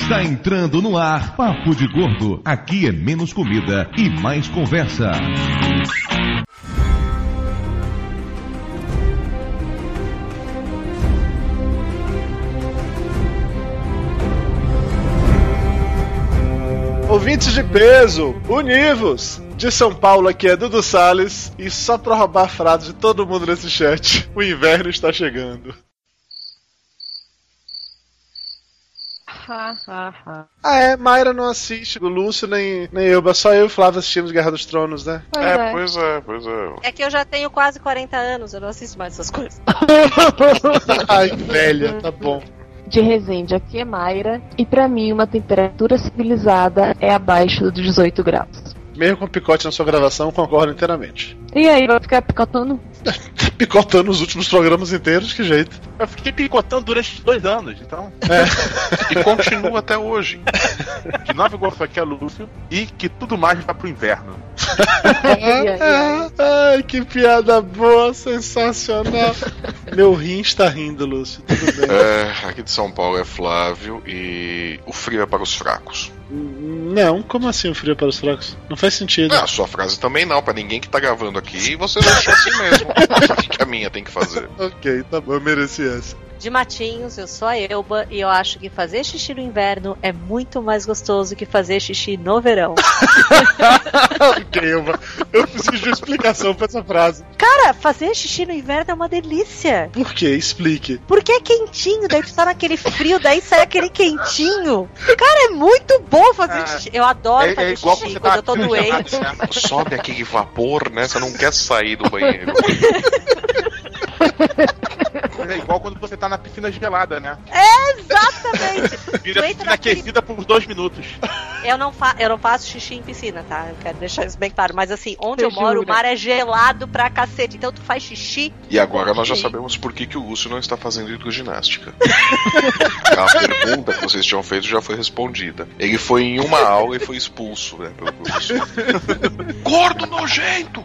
Está entrando no ar Papo de Gordo. Aqui é menos comida e mais conversa. Ouvintes de peso, univos! De São Paulo aqui é Dudu Salles e só pra roubar a frase de todo mundo nesse chat, o inverno está chegando. Ah, é, Mayra não assiste, o Lúcio nem, nem eu, só eu e o Flávio assistimos Guerra dos Tronos, né? Pois é, é. pois é, pois é. É que eu já tenho quase 40 anos, eu não assisto mais essas coisas. Ai, velha, tá bom. De Resende, aqui é Mayra, e pra mim uma temperatura civilizada é abaixo dos 18 graus. Mesmo com picote na sua gravação, concordo inteiramente. E aí, vai ficar picotando? Picotando os últimos programas inteiros, que jeito. Eu fiquei picotando durante dois anos, então. E continua até hoje. De Nova Iguaçu aqui é Lúcio e que tudo mais vai pro inverno. Ai, que piada boa, sensacional. Meu rim está rindo, Lúcio, tudo bem. É, aqui de São Paulo é Flávio e o frio é para os fracos. Não, como assim o frio para os fracos? Não faz sentido. Ah, a sua frase também não, pra ninguém que tá gravando aqui, você deixou assim mesmo. O que a minha tem que fazer? Ok, tá bom, eu mereci essa. De Matinhos, eu sou a Elba e eu acho que fazer xixi no inverno é muito mais gostoso que fazer xixi no verão. ok, eu, eu preciso de uma explicação pra essa frase. Cara, fazer xixi no inverno é uma delícia. Por quê? Explique. Porque é quentinho, daí tu tá naquele frio, daí sai aquele quentinho. Cara, é muito bom fazer Ah, xixi. Eu adoro é- fazer é igual xixi quando tá eu tô no doente. né? Sobe aquele vapor, né? Você não quer sair do banheiro. É igual quando você tá na piscina gelada, né? Exatamente. Vira piscina aquecida por dois minutos. Eu não, fa eu não faço xixi em piscina, tá? Eu quero deixar isso bem claro. Mas assim, onde Você eu moro, jura? o mar é gelado pra cacete. Então tu faz xixi. E agora nós já Sim. sabemos por que, que o Lúcio não está fazendo hidroginástica. A pergunta que vocês tinham feito já foi respondida. Ele foi em uma aula e foi expulso, né, pelo professor. Gordo nojento!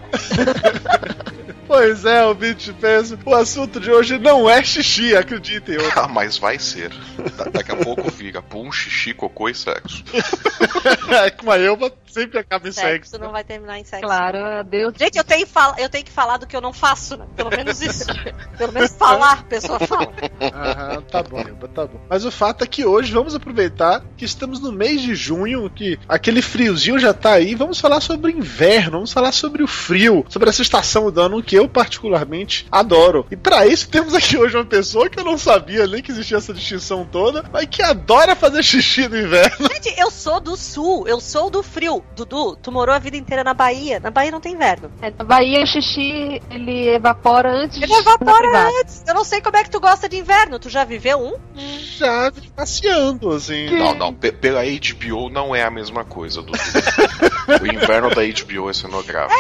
Pois é, ouvinte peso, o assunto de hoje não é xixi, acreditem. Eu... Ah, mas vai ser. Da- daqui a pouco vira pum, xixi, cocô e sexo. É que uma Elba sempre acaba em Sexo sexo. não vai terminar em sexo. Claro, Deus. Gente, eu tenho, fala- eu tenho que falar do que eu não faço, né? Pelo menos isso. Pelo menos falar, a pessoa fala. Aham, tá bom, tá bom. Mas o fato é que hoje vamos aproveitar que estamos no mês de junho, que aquele friozinho já tá aí. Vamos falar sobre inverno, vamos falar sobre o frio, sobre essa estação do ano que eu particularmente adoro. E pra isso temos aqui hoje uma pessoa que eu não sabia nem que existia essa distinção toda, mas que adora fazer xixi no inverno. Gente, eu sou do sul, eu sou do frio. Dudu, tu morou a vida inteira na Bahia. Na Bahia não tem inverno. É, na Bahia, o xixi, ele evapora antes Ele evapora antes. Eu não sei como é que tu gosta de inverno. Tu já viveu um? Já passeando, assim. Não, não, pe- pela HBO não é a mesma coisa, Dudu. O inverno da HBO é cenográfico.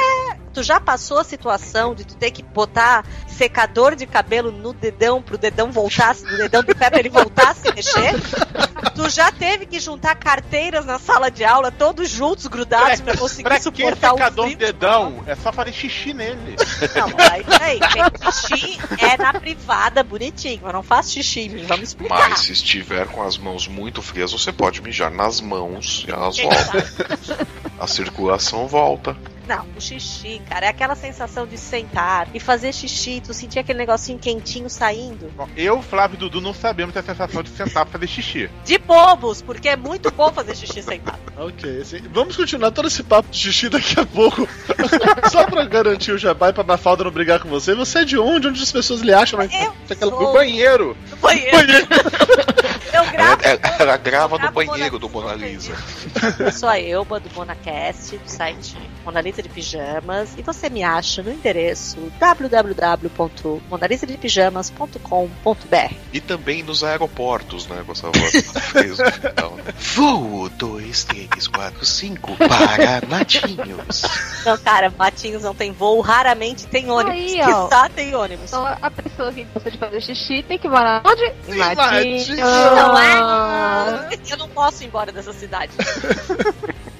Tu já passou a situação de tu ter que botar secador de cabelo no dedão pro dedão voltar, no dedão do pé pra ele voltar a se mexer? Tu já teve que juntar carteiras na sala de aula, todos juntos, grudados, pra conseguir Pra que suportar o secador de dedão? É só fazer xixi nele. Não, aí, peraí, xixi é na privada, bonitinho. Eu não faço xixi, vamos explicar. Mas se estiver com as mãos muito frias, você pode mijar nas mãos e elas voltam. A circulação volta. Não, o xixi, cara, é aquela sensação de sentar e fazer xixi, tu sentir aquele negocinho quentinho saindo. Bom, eu, Flávio e Dudu não sabemos a sensação de sentar pra fazer xixi. De bobos, porque é muito bom fazer xixi sentado. Ok, assim, vamos continuar todo esse papo de xixi daqui a pouco. Só pra garantir o jabá e pra Mafalda não brigar com você. Você é de onde? Onde as pessoas lhe acham? Mas Eu aquela- sou- No banheiro. No banheiro. Eu Ela, gravo. ela- ela grava no banheiro do Mona Mona Lisa. Eu sou a Elba do Monacast, do site Monalisa de Pijamas, e você me acha no endereço www.monalisadepijamas.com.br. E também nos aeroportos, né? Com essa voz né? Voo 2, 3, 4, 5 para Matinhos. Não, cara, Matinhos não tem voo, raramente tem ônibus. Aí, que ó. só tem ônibus. Então a pessoa que gosta de fazer xixi tem que morar onde? Em Matinhos. Matinhos. Não Ah. Eu não posso ir embora dessa cidade.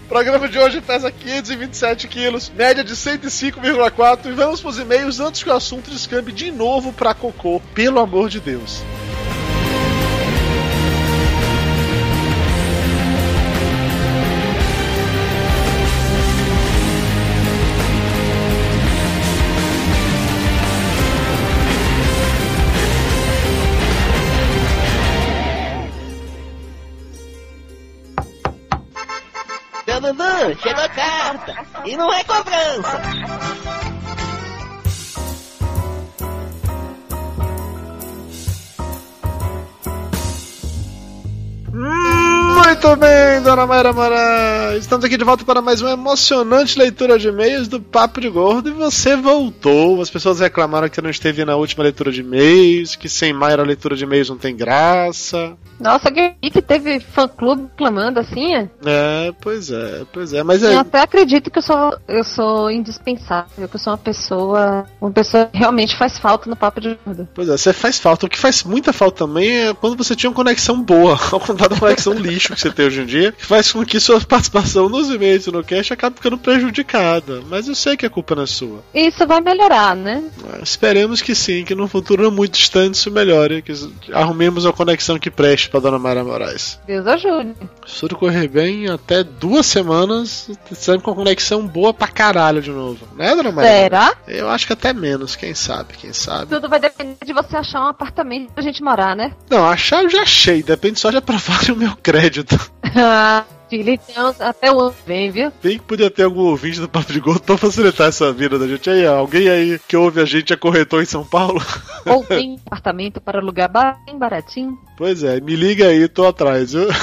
O programa de hoje pesa 527 quilos, média de 105,4 e vamos pros e-mails antes que o assunto descambe de novo pra cocô, pelo amor de Deus. E não é cobrança. Muito bem, dona Mayra Moraes. Estamos aqui de volta para mais uma emocionante leitura de e-mails do Papo de Gordo. E você voltou. As pessoas reclamaram que não esteve na última leitura de e-mails, que sem Mayra a leitura de e-mails não tem graça. Nossa, que teve fã-clube clamando assim, é? É, pois é, pois é. Mas Eu é, até acredito que eu sou, eu sou indispensável, que eu sou uma pessoa, uma pessoa que realmente faz falta no papo de gordo. pois é, você faz falta. O que faz muita falta também é quando você tinha uma conexão boa, ao contrário da conexão lixo que você tem hoje em dia, que faz com que sua participação nos e-mails e no cast acabe ficando prejudicada. Mas eu sei que a culpa não é sua. E isso vai melhorar, né? É, Esperemos que sim, que no futuro não muito distante isso melhore, que arrumemos uma conexão que preste pra Dona Mayra Moraes. Deus ajude. Se tudo correr bem, até duas semanas, sempre com conexão boa pra caralho de novo. Né, Dona Mayra? Será? Eu acho que até menos, quem sabe, quem sabe. Tudo vai depender de você achar um apartamento pra gente morar, né? Não, achar eu já achei, depende só de aprovarem o meu crédito. Ah, filho, então até o ano vem, viu? Bem que podia ter algum ouvinte do Papo de Gordo pra facilitar essa vida da gente. Aí, alguém aí que ouve a gente é corretor em São Paulo? Ou tem um apartamento para alugar bem baratinho. Pois é, me liga aí, tô atrás, viu?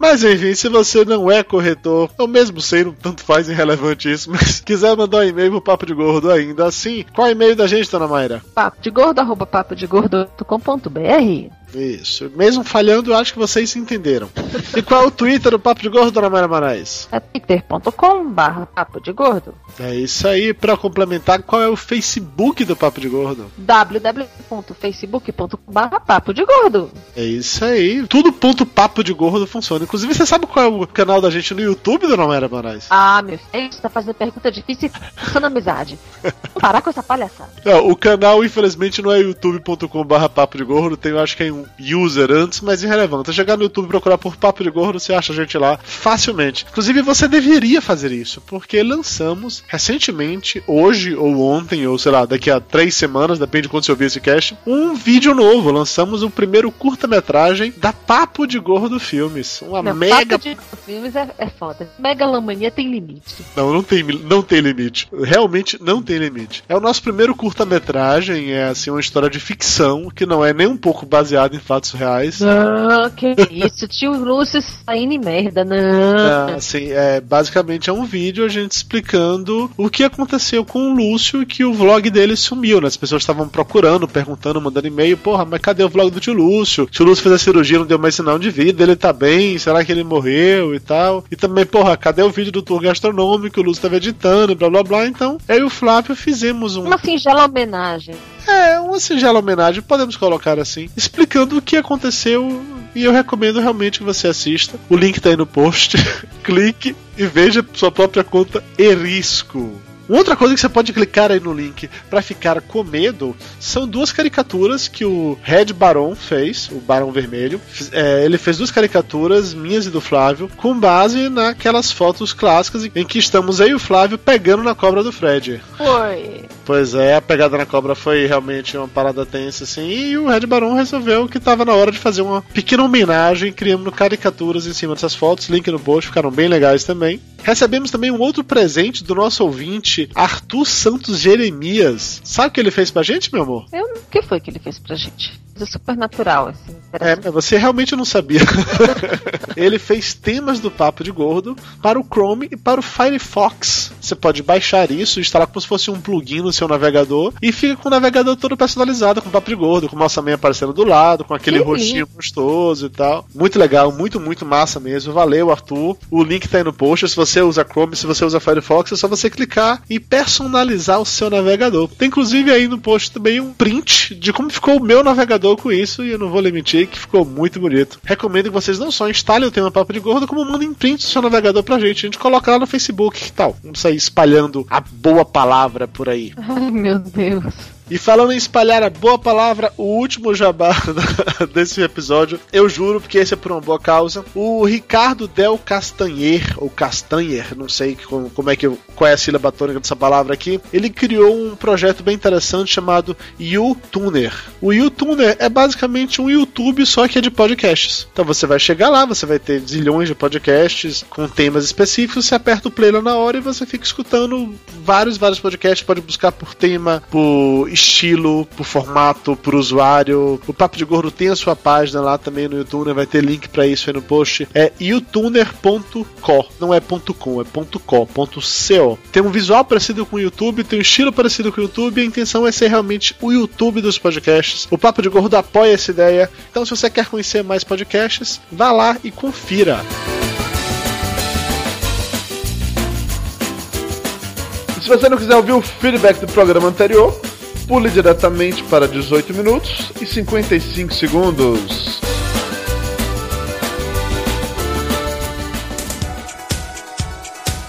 Mas enfim, se você não é corretor, eu mesmo sei, não tanto faz irrelevante isso, mas quiser mandar um e-mail pro Papo de Gordo ainda assim, qual é o e-mail da gente, dona Mayra? Papo de gordo, arroba papo de gordo.com.br. Isso, mesmo falhando, eu acho que vocês entenderam. E qual é o Twitter do Papo de Gordo, dona Mayra Moraes? É twitter.com barra papo de gordo. É isso aí, pra complementar, qual é o Facebook do Papo de Gordo? www.facebook.com barra papo de gordo. É isso aí, tudo ponto Papo de Gordo funciona. Inclusive, você sabe qual é o canal da gente no YouTube, dona Mayra Moraes? Ah, meu filho, você tá fazendo pergunta difícil e passando amizade. Vamos parar com essa palhaçada. Não, o canal, infelizmente, não é youtube.com/barra papo de gordo, tem, acho que é um user antes, mas irrelevante. É chegar no YouTube e procurar por papo de gordo, você acha a gente lá facilmente. Inclusive, você deveria fazer isso, porque lançamos recentemente, hoje ou ontem, ou sei lá, daqui a três semanas, depende de quando você ouvir esse cast, um vídeo novo. Lançamos o primeiro curta-metragem da Papo de Gordo Filmes. Uma Não, mega. papo de filmes é, é foda. Megalomania tem limite. Não, não tem, não tem limite. Realmente não tem limite. É o nosso primeiro curta-metragem, é assim, uma história de ficção, que não é nem um pouco baseada em fatos reais. Não, que isso, tio Lúcio saindo em merda, não. É, assim, é, basicamente é um vídeo a gente explicando o que aconteceu com o Lúcio e que o vlog dele sumiu, né? As pessoas estavam procurando, perguntando, mandando e-mail, porra, mas cadê o vlog do tio Lúcio? O tio Lúcio fez a cirurgia, não deu mais sinal de vida, ele tá bem, será que ele morreu e tal? E também, porra, cadê o vídeo do tour gastronômico que o Lúcio tava editando, blá blá blá. Então, eu e o Flávio fizemos um. Uma singela homenagem. É, uma singela homenagem, podemos colocar assim, explicando o que aconteceu e eu recomendo realmente que você assista. O link tá aí no post. Clique e veja sua própria conta Erisco. Outra coisa que você pode clicar aí no link para ficar com medo são duas caricaturas que o Red Baron fez, o Barão Vermelho. É, ele fez duas caricaturas, minhas e do Flávio, com base naquelas fotos clássicas em que estamos aí o Flávio pegando na cobra do Fred. Foi. Pois é, a pegada na cobra foi realmente uma parada tensa, assim, e o Red Baron resolveu que tava na hora de fazer uma pequena homenagem, criando caricaturas em cima dessas fotos, link no post, ficaram bem legais também. Recebemos também um outro presente do nosso ouvinte, Arthur Santos Jeremias. Sabe o que ele fez pra gente, meu amor? Eu, o que foi que ele fez pra gente? Super natural, assim. É, você realmente não sabia. ele fez temas do Papo de Gordo para o Chrome e para o Firefox. Você pode baixar isso, instalar como se fosse um plugin no seu navegador e fica com o navegador todo personalizado com Papo de Gordo, com o nossa meia aparecendo do lado, com aquele Que rostinho gostoso e tal. Muito legal, muito, muito massa mesmo. Valeu, Arthur. O link tá aí no post. Se você usa Chrome, se você usa Firefox, é só você clicar e personalizar o seu navegador. Tem inclusive aí no post também um print de como ficou o meu navegador com isso, e eu não vou mentir que ficou muito bonito. Recomendo que vocês não só instalem o tema Papo de Gordo, como mandem print do seu navegador pra gente. A gente coloca lá no Facebook, que tal? Vamos sair espalhando a boa palavra por aí. Ai, meu Deus. E falando em espalhar a boa palavra, o último jabá desse episódio, eu juro, porque esse é por uma boa causa. O Ricardo Del Castanher, ou Castanher, não sei como, como é que qual é a sílaba tônica dessa palavra aqui. Ele criou um projeto bem interessante chamado YouTuner. O YouTuner é basicamente um YouTube só que é de podcasts. Então você vai chegar lá, você vai ter zilhões de podcasts com temas específicos, você aperta o play lá na hora e você fica escutando vários, vários podcasts, pode buscar por tema, por estilo, por formato, por usuário. O Papo de Gordo tem a sua página lá também no YouTube, vai ter link para isso aí no post. É youtuner.co, não é .com, é .co, .co. Tem um visual parecido com o YouTube, tem um estilo parecido com o YouTube, a intenção é ser realmente o YouTube dos podcasts. O Papo de Gordo apoia essa ideia. Então, se você quer conhecer mais podcasts, vá lá e confira. Se você não quiser ouvir o feedback do programa anterior, pule diretamente para 18 minutos e 55 segundos.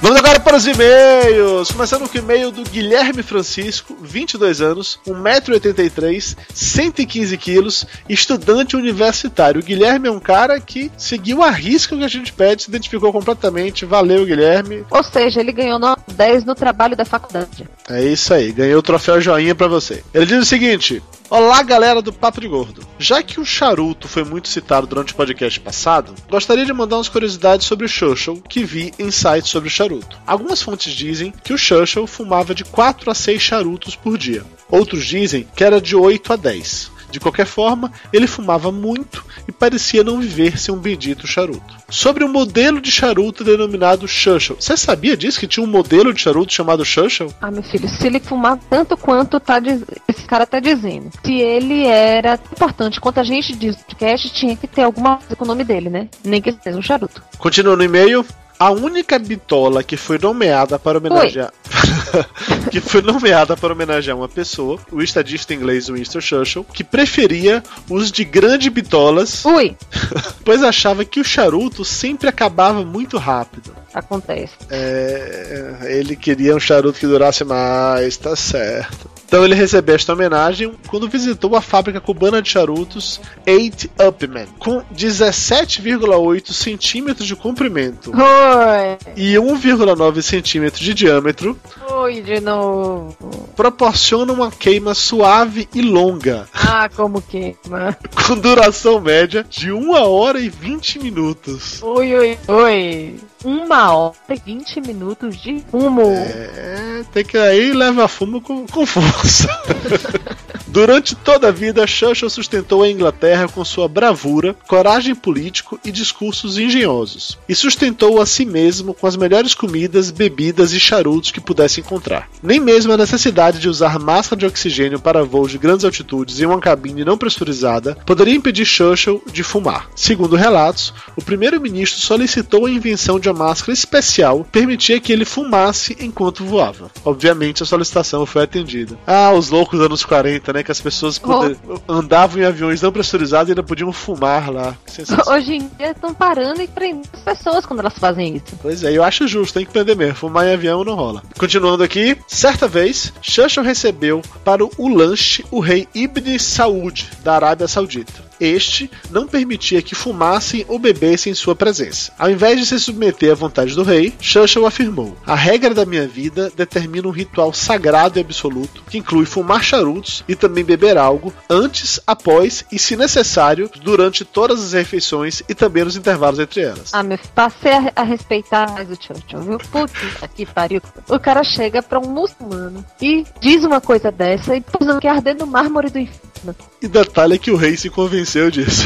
Vamos para os e-mails. Começando com o e-mail do Guilherme Francisco, 22 anos, 1,83m, 115 quilos, estudante universitário. O Guilherme é um cara que seguiu a risca o que a gente pede, se identificou completamente. Valeu, Guilherme. Ou seja, ele ganhou nota 10 no trabalho da faculdade. É isso aí, ganhou o troféu joinha para você. Ele diz o seguinte: Olá, galera do Papo de Gordo. Já que o charuto foi muito citado durante o podcast passado, gostaria de mandar umas curiosidades sobre o Churchill que vi em sites sobre o charuto. Algumas fontes dizem que o Churchill fumava de 4 a 6 charutos por dia. Outros dizem que era de 8 a 10. De qualquer forma, ele fumava muito e parecia não viver sem um bendito charuto. Sobre o um modelo de charuto denominado Churchill. Você sabia disso? Que tinha um modelo de charuto chamado Churchill? Ah, meu filho, se ele fumar tanto quanto tá diz... esse cara tá dizendo. Se ele era importante quanto a gente diz no podcast, tinha que ter alguma coisa com o nome dele, né? Nem que seja um charuto. Continua no e-mail. A única bitola que foi nomeada para homenagear. que foi nomeada para homenagear uma pessoa, o estadista inglês Winston Churchill, que preferia os de grande bitolas, Ui, pois achava que o charuto sempre acabava muito rápido. acontece. É, ele queria um charuto que durasse mais, tá certo. Então ele recebeu esta homenagem quando visitou a fábrica cubana de charutos 8 Upman, com 17,8 centímetros de comprimento Oi, e 1,9 centímetros de diâmetro, oi de novo. proporciona uma queima suave e longa, Ah, como queima. com duração média de 1 hora e 20 minutos. Oi, oi, oi. Uma hora e 20 minutos de fumo. É, tem que aí leva fumo com, com força. Durante toda a vida, Churchill sustentou a Inglaterra com sua bravura, coragem político e discursos engenhosos, e sustentou a si mesmo com as melhores comidas, bebidas e charutos que pudesse encontrar. Nem mesmo a necessidade de usar máscara de oxigênio para voos de grandes altitudes em uma cabine não pressurizada poderia impedir Churchill de fumar. Segundo relatos, o primeiro-ministro solicitou a invenção de uma máscara especial que permitia que ele fumasse enquanto voava. Obviamente, a solicitação foi atendida. Ah, os loucos anos 40, né? Que as pessoas poder- andavam em aviões não pressurizados e ainda podiam fumar lá. Hoje em dia estão parando e prendendo as pessoas quando elas fazem isso. Pois é, eu acho justo, tem que prender mesmo. Fumar em avião não rola. Continuando aqui, certa vez, Churchill recebeu para o lanche o rei Ibn Saud, da Arábia Saudita. Este não permitia que fumassem ou bebessem em sua presença. Ao invés de se submeter à vontade do rei, Churchill afirmou: A regra da minha vida determina um ritual sagrado e absoluto que inclui fumar charutos e também beber algo antes, após e, se necessário, durante todas as refeições e também nos intervalos entre elas. Ah, meu passei a, a respeitar mais o Churchill, viu? Puta que pariu. O cara chega pra um muçulmano e diz uma coisa dessa e pôs que arder no mármore do inferno. E detalhe é que o rei se convenceu disso.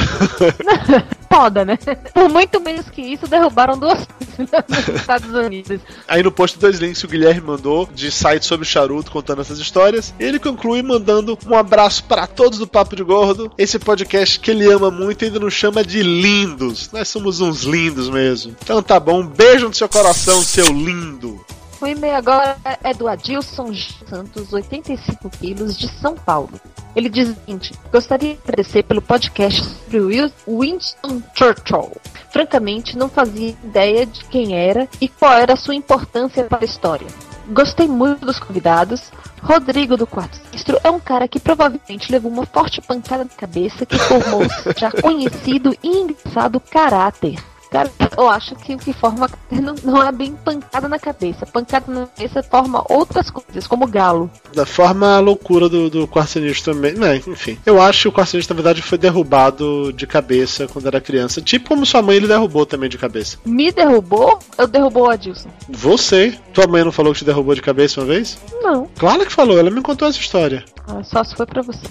Foda, né? Por muito menos que isso, derrubaram duas coisas nos Estados Unidos. Aí no post dois links que o Guilherme mandou de site sobre charuto contando essas histórias. E ele conclui mandando um abraço para todos do Papo de Gordo. Esse podcast que ele ama muito e ainda nos chama de lindos. Nós somos uns lindos mesmo. Então tá bom, um beijo no seu coração, seu lindo. O e-mail agora é do Adilson Santos, 85 quilos, de São Paulo. Ele diz o seguinte: Gostaria de agradecer pelo podcast sobre Winston Churchill. Francamente, não fazia ideia de quem era e qual era a sua importância para a história. Gostei muito dos convidados. Rodrigo do Quarto Sinistro é um cara que provavelmente levou uma forte pancada na cabeça que formou já conhecido e engraçado caráter. Cara, eu acho que o que forma não, não é bem pancada na cabeça. Pancada na cabeça forma outras coisas, como galo. Da forma a loucura do, do Quarto Sinistro também. Né, enfim. Eu acho que o Quarto Sinistro, na verdade, foi derrubado de cabeça quando era criança. Tipo como sua mãe ele derrubou também de cabeça. Me derrubou? Eu derrubou o Adilson. Você? Tua mãe não falou que te derrubou de cabeça uma vez? Não, Claro que falou, ela me contou essa história. ah, só se foi pra você.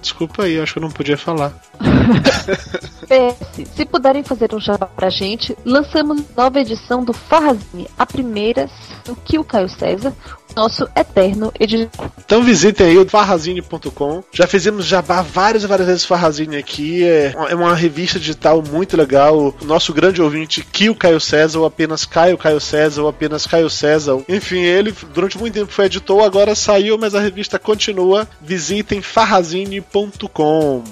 Desculpa aí, eu acho que eu não podia falar. PS, se puderem fazer um jabá pra gente, lançamos nova edição do Farrazine, a primeira, o que o Caio César, nosso eterno editor. Então visitem aí o farrazine.com. Já fizemos jabá várias e várias vezes Farrazine aqui. É é uma revista digital muito legal. O nosso grande ouvinte, Kio Caio César, ou apenas Caio Caio César, ou apenas Caio César. Enfim, ele durante muito tempo foi editor, agora saiu, mas a revista continua. Visitem farrazine.com.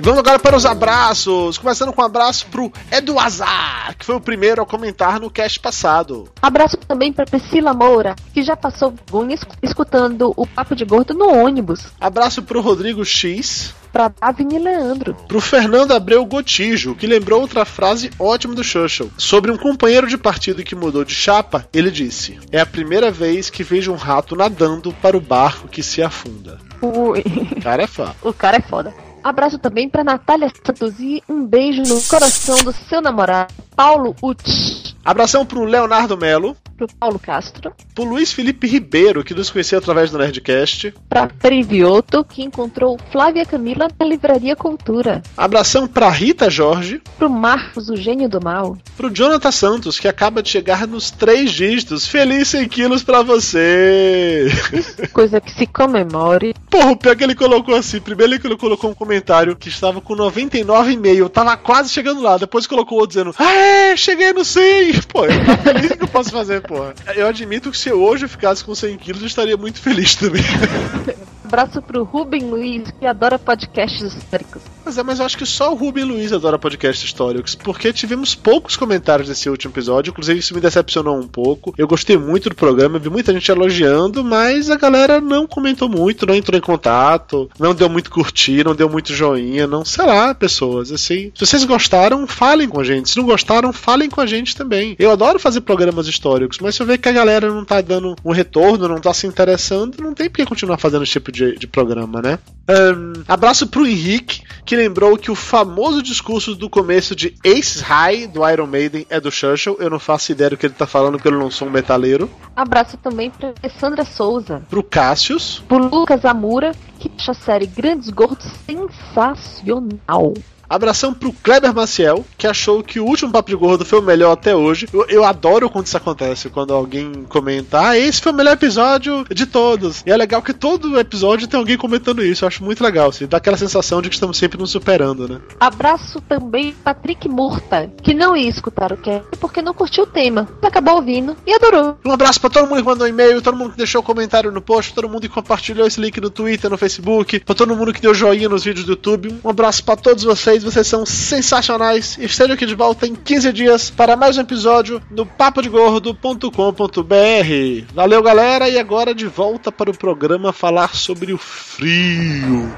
E vamos agora para os abraços. Começando com um abraço pro Edu Azar, que foi o primeiro a comentar no cast passado. Abraço também pra Priscila Moura, que já passou vergonha esc- escutando o Papo de Gordo no ônibus. Abraço pro Rodrigo X. Pra Davine Leandro. Pro Fernando Abreu Gotijo, que lembrou outra frase ótima do Churchill. Sobre um companheiro de partido que mudou de chapa, ele disse: É a primeira vez que vejo um rato nadando para o barco que se afunda. Ui. Cara, é fã. O cara é foda. Abraço também pra Natália Santos e um beijo no coração do seu namorado, Paulo Uti. Abração pro Leonardo Melo. Pro Paulo Castro. Pro Luiz Felipe Ribeiro, que nos conheceu através do Nerdcast. Pra Privioto, que encontrou Flávia Camila na Livraria Cultura. Abração pra Rita Jorge. Pro Marcos, o gênio do mal. Pro Jonathan Santos, que acaba de chegar nos três dígitos. Feliz 100 quilos pra você! Coisa que se comemore. Porra, o pior que ele colocou assim. Primeiro ele colocou um comentário que estava com 99,5. Tava quase chegando lá. Depois colocou outro dizendo: Aê, cheguei no 100! Pô, eu tô feliz que eu posso fazer, porra. Eu admito que se eu hoje ficasse com 100 quilos, eu estaria muito feliz também. Abraço pro Rubem Luiz, que adora podcasts históricos. Mas é, mas eu acho que só o Ruben Luiz adora podcast históricos, porque tivemos poucos comentários nesse último episódio, inclusive isso me decepcionou um pouco. Eu gostei muito do programa, vi muita gente elogiando, mas a galera não comentou muito, não entrou em contato, não deu muito curtir, não deu muito joinha, não, sei lá, pessoas, assim. Se vocês gostaram, falem com a gente. Se não gostaram, falem com a gente também. Eu adoro fazer programas históricos, mas se eu ver que a galera não tá dando um retorno, não tá se interessando, não tem por que continuar fazendo esse tipo de, de programa, né? Ahn, abraço pro Henrique, que lembrou que o famoso discurso do começo de Ace High do Iron Maiden é do Churchill. Eu não faço ideia do que ele tá falando, porque eu não sou um metaleiro. Abraço também pra Alessandra Souza. Pro Cassius. Pro Lucas Amura, que acha a série Grandes Gordos sensacional. Abração pro Kleber Maciel, que achou que o último Papo de Gordo foi o melhor até hoje. Eu, eu adoro quando isso acontece, quando alguém comenta, ah, esse foi o melhor episódio de todos. E é legal que todo episódio tem alguém comentando isso. Eu acho muito legal, assim, dá aquela sensação de que estamos sempre nos superando, né? Abraço também Patrick Murta, que não ia escutar o cast porque não curtiu o tema. Acabou ouvindo e adorou. Um abraço pra todo mundo que mandou e-mail, todo mundo que deixou comentário no post, todo mundo que compartilhou esse link no Twitter, no Facebook, pra todo mundo que deu joinha nos vídeos do YouTube. Um abraço pra todos vocês, vocês são sensacionais. Estejam aqui de volta em 15 dias para mais um episódio do papodegordo.com.br. Valeu, galera, e agora de volta para o programa falar sobre o frio.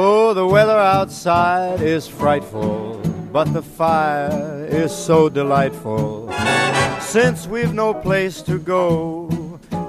Oh, the weather outside is frightful, but the fire is so delightful. Since we've no place to go,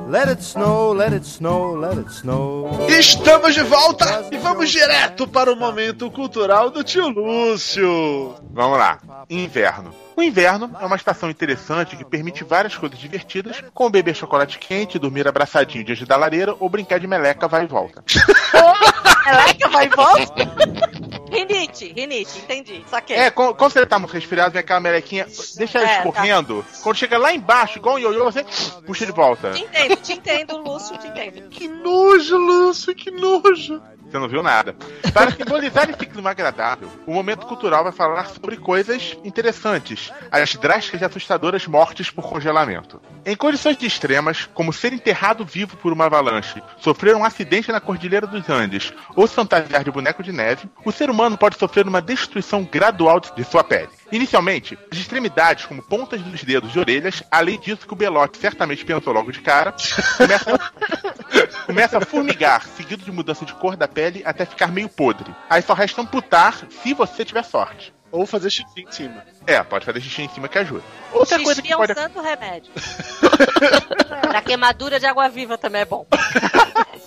let it snow, let it snow, let it snow. Estamos de volta e vamos direto para o momento cultural do tio Lúcio. Vamos lá. Inverno. O inverno é uma estação interessante que permite várias coisas divertidas, como beber chocolate quente, dormir abraçadinho diante da lareira ou brincar de meleca vai e volta. Meleca vai e volta? Rinite, rinite, entendi. Saquei. É, quando quando você tá muito resfriado, vem aquela melequinha, deixa ela É, tá. escorrendo. Quando chega lá embaixo, igual um ioiô, você puxa de volta. Te entendo, te entendo, Lúcio, te entendo. Que nojo, Lúcio, que nojo. Você não viu nada. Para simbolizar esse clima agradável, o momento cultural vai falar sobre coisas interessantes, as drásticas e assustadoras mortes por congelamento. Em condições extremas, como ser enterrado vivo por uma avalanche, sofrer um acidente na Cordilheira dos Andes ou se fantasiar de boneco de neve, o ser humano pode sofrer uma destruição gradual de sua pele. Inicialmente, as extremidades, como pontas dos dedos e orelhas, além disso que o Belote certamente pensou logo de cara, começa, começa a formigar, seguido de mudança de cor da pele até ficar meio podre. Aí só resta amputar se você tiver sorte. Ou fazer xixi em cima. É, pode fazer xixi em cima que ajuda. Outra Xixi coisa que é um pode santo remédio. pra queimadura de água viva também é bom.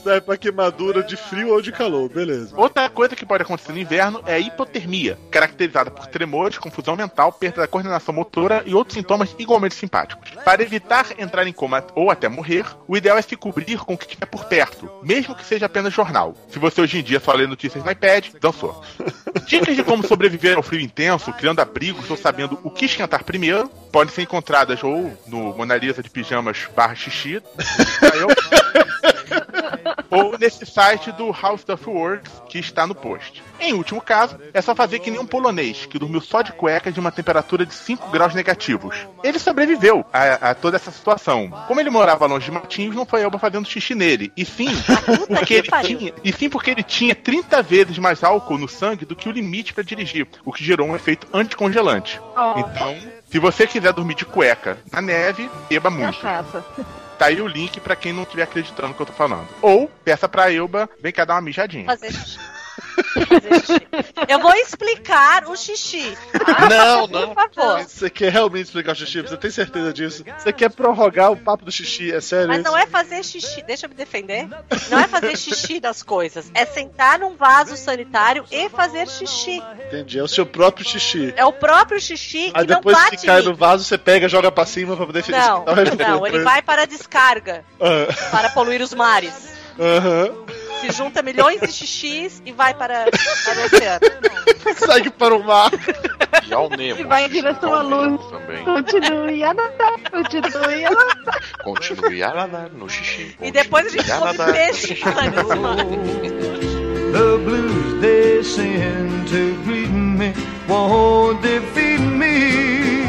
Serve pra queimadura de frio ou de calor, beleza. Outra coisa que pode acontecer no inverno é a hipotermia, caracterizada por tremores, confusão mental, perda da coordenação motora e outros sintomas igualmente simpáticos. Para evitar entrar em coma ou até morrer, o ideal é se cobrir com o que tiver por perto, mesmo que seja apenas jornal. Se você hoje em dia só lê notícias no iPad, dançou. Dicas de como sobreviver ao frio intenso, criando abrigos ou sabendo o que esquentar primeiro, podem ser encontradas ou no Mona Lisa de pijamas barra xixi, ou nesse site do House of Words que está no post. Em último caso, é só fazer que nem um polonês que dormiu só de cuecas de uma temperatura de 5 graus negativos. Ele sobreviveu a, a toda essa situação. Como ele morava longe de Matinhos, não foi Elba fazendo xixi nele. E sim, porque ele pariu. tinha, e sim porque ele tinha 30 vezes mais álcool no sangue do que o limite para dirigir, o que gerou um efeito anticongelante. Então, se você quiser dormir de cueca na neve, beba muito. Cachaça. Tá aí o link pra quem não estiver acreditando no que eu tô falando. Ou peça pra Elba, vem cá dar uma mijadinha. Fazer. Eu vou explicar o xixi. tá? Não, não. Por favor. Você quer realmente explicar o xixi? Você tem certeza disso? Você quer prorrogar o papo do xixi? É sério Mas isso? não é fazer xixi, deixa eu me defender. Não é fazer xixi das coisas. É sentar num vaso sanitário e fazer xixi. Entendi, é o seu próprio xixi. É o próprio xixi que Aí não depois bate que cai no vaso, você pega, joga pra cima pra poder Não, não, do ele vai para a descarga, Ah, para poluir os mares. Aham. Se junta milhões de xixis e vai para, para o oceano. Segue para o mar. E ao Nemo. E vai em direção à luz. Também. Continue a nadar, continue a nadar. Continue a nadar no xixi. E depois a gente come nadar. peixe mar. The blues they send to greet me won't defeat me.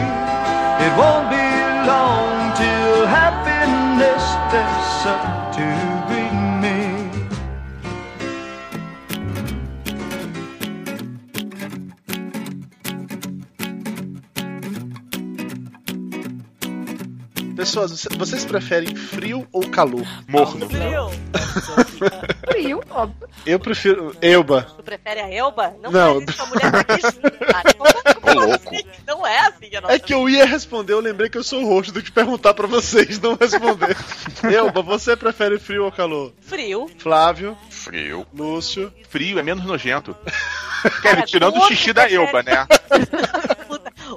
It won't be long till happiness steps Pessoas, você- vocês preferem frio ou calor? Morno. Frio, óbvio. Eu prefiro. Elba. Tu prefere a Elba? Não, Não. faz isso, a mulher tá aqui Ô, louco. assim? Não é assim a nossa É que eu ia responder, eu lembrei que eu sou o rosto do que perguntar pra vocês, não responder. Elba, você prefere frio ou calor? frio. Flávio, Frio. Lúcio. Frio é menos nojento. Cara, tirando o xixi da Elba, né?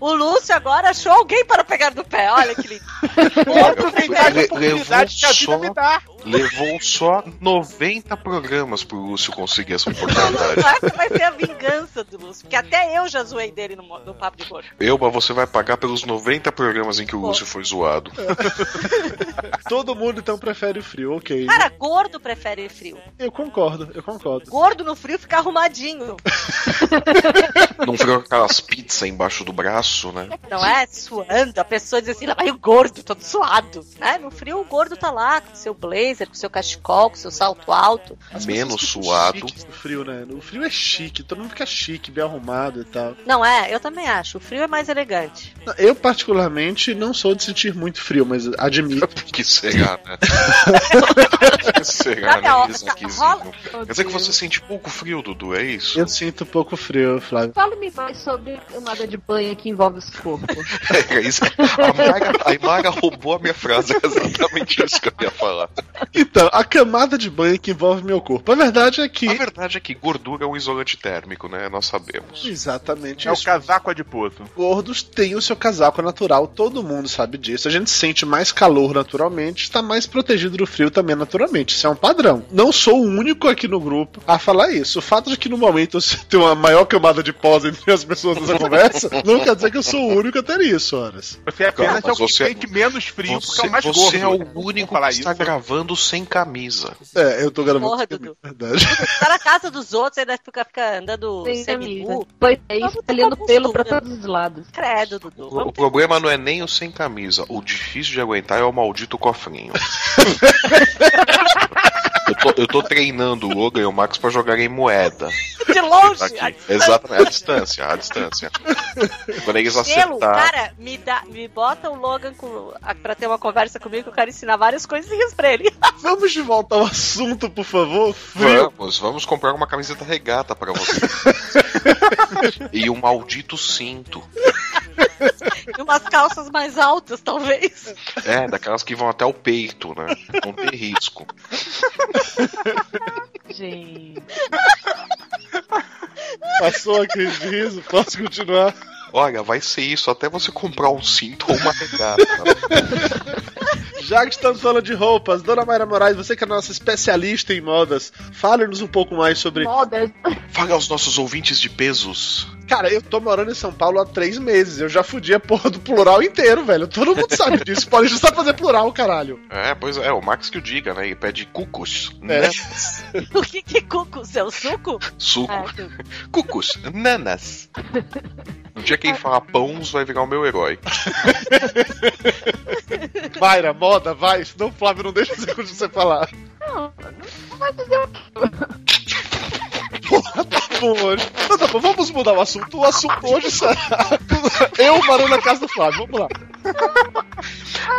O Lúcio agora achou alguém para pegar no pé. Olha que lindo. Aproveitar Le- a oportunidade que a vida levou me só- dá. Levou só 90 programas pro Lúcio conseguir essa oportunidade. Essa vai ser a vingança do Lúcio. Porque até eu já zoei dele no, no papo de gordo. Elba, você vai pagar pelos 90 programas em que o Pô. Lúcio foi zoado. Todo mundo então prefere o frio, ok. Cara, gordo prefere frio. Eu concordo, eu concordo. Gordo no frio fica arrumadinho. Não fica com aquelas pizzas embaixo do braço, né? Não é? Suando. A pessoa diz assim, lá vai o gordo, todo suado. Né? No frio o gordo tá lá com seu blazer, com seu cachecol, com seu salto alto. As Menos suado. No frio, né? No frio é chique, todo mundo fica chique, bem arrumado e tal. Não é? Eu também acho. O frio é mais elegante. Eu, particularmente, não sou de sentir muito frio, mas admito. Que será, né? que será, Sabe a hora- né? Isaquizinho? rola- Quer dizer que você sente pouco frio, Dudu, é isso? Eu sinto pouco frio, Flávio. Fale-me mais sobre a camada de banho que envolve os corpos. É isso. A a roubou a minha frase, é exatamente isso que eu ia falar. Então, a camada de banho que envolve meu corpo. A verdade é que. A verdade é que gordura é um isolante térmico, né? Nós sabemos. Exatamente É o isso. casaco adiposo. Gordos têm o seu casaco natural, todo mundo sabe disso. A gente sente mais calor naturalmente, está mais protegido do frio também naturalmente. Isso é um padrão. Não sou o único aqui no grupo a falar isso. O fato de que no momento você tem uma maior camada de pós entre as pessoas nessa conversa, não quer dizer que eu sou o único a ter isso, horas. Você é apenas Mas é o que você- sente menos frio, porque é Você, o mais você gordo. é o único falar que está isso. gravando sem camisa. É, eu tô gravando. Porra, isso, Dudu. é verdade. Tá na casa dos outros, ainda fica, fica andando Sem semi-nu. camisa. Pois é, Vamos espalhando ter pelo pra postura. todos os lados. Credo, Dudu. O, o problema não é nem o sem camisa. O difícil de aguentar é o maldito cofrinho. eu, tô, eu tô treinando o Logan e o Max pra jogarem moeda. de longe. Aqui. Exatamente, à distância, à distância. Quando eles Gelo, acertar. cara, me, dá, me bota o Logan com, a- pra ter uma conversa comigo que eu quero ensinar várias coisinhas pra ele. Vamos de volta ao assunto, por favor. Frio. Vamos, vamos comprar uma camiseta regata pra você. e um maldito cinto. E umas calças mais altas, talvez. É, daquelas que vão até o peito, né? Não ter risco. Gente. Passou a crise de riso, posso continuar? Olha, vai ser isso até você comprar um cinto ou uma regata. Já que estamos falando de roupas, Dona Mayra Moraes, você que é nossa especialista em modas, fale-nos um pouco mais sobre. Modas. Fale aos nossos ouvintes de pesos. Cara, eu tô morando em São Paulo há três meses. Eu já fudi a porra do plural inteiro, velho. Todo mundo sabe disso. Pode já sabe fazer plural, caralho. É, pois é, o Max que o diga, né? Ele pede cucos, É. né? O que que cuco? Seu suco? Suco. Ah, tu- Cucos, nanas. No dia que ele falar pãos, vai virar o meu herói. Mayra, moda, vai. Senão o Flávio não deixa você falar. Não, não vai dizer o quê? Porra, tá bom hoje. Então tá bom, vamos mudar o assunto. O assunto hoje será. Eu morando na casa do Flávio. Vamos lá.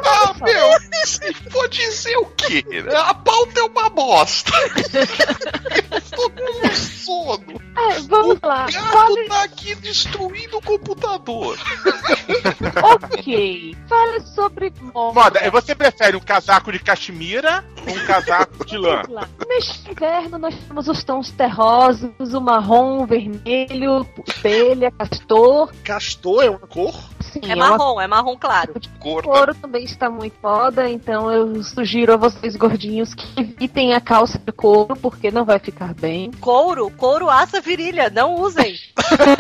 Ah, meu, se for dizer o quê? A pauta é uma bosta. Eu tô com sono. É, vamos lá. O gato Fale, tá aqui destruindo o computador. ok. Fale sobre moda. Moda, você prefere um casaco de cachemira ou um casaco de lã? Neste inverno nós temos os tons terrosos, o marrom, vermelho, telha, castor. Castor é uma cor? Sim, É marrom, é marrom claro. Couro também está muito moda, então eu sugiro a vocês gordinhos que evitem a calça de couro, porque não vai ficar bem. Couro, couro assa virilha, não usem.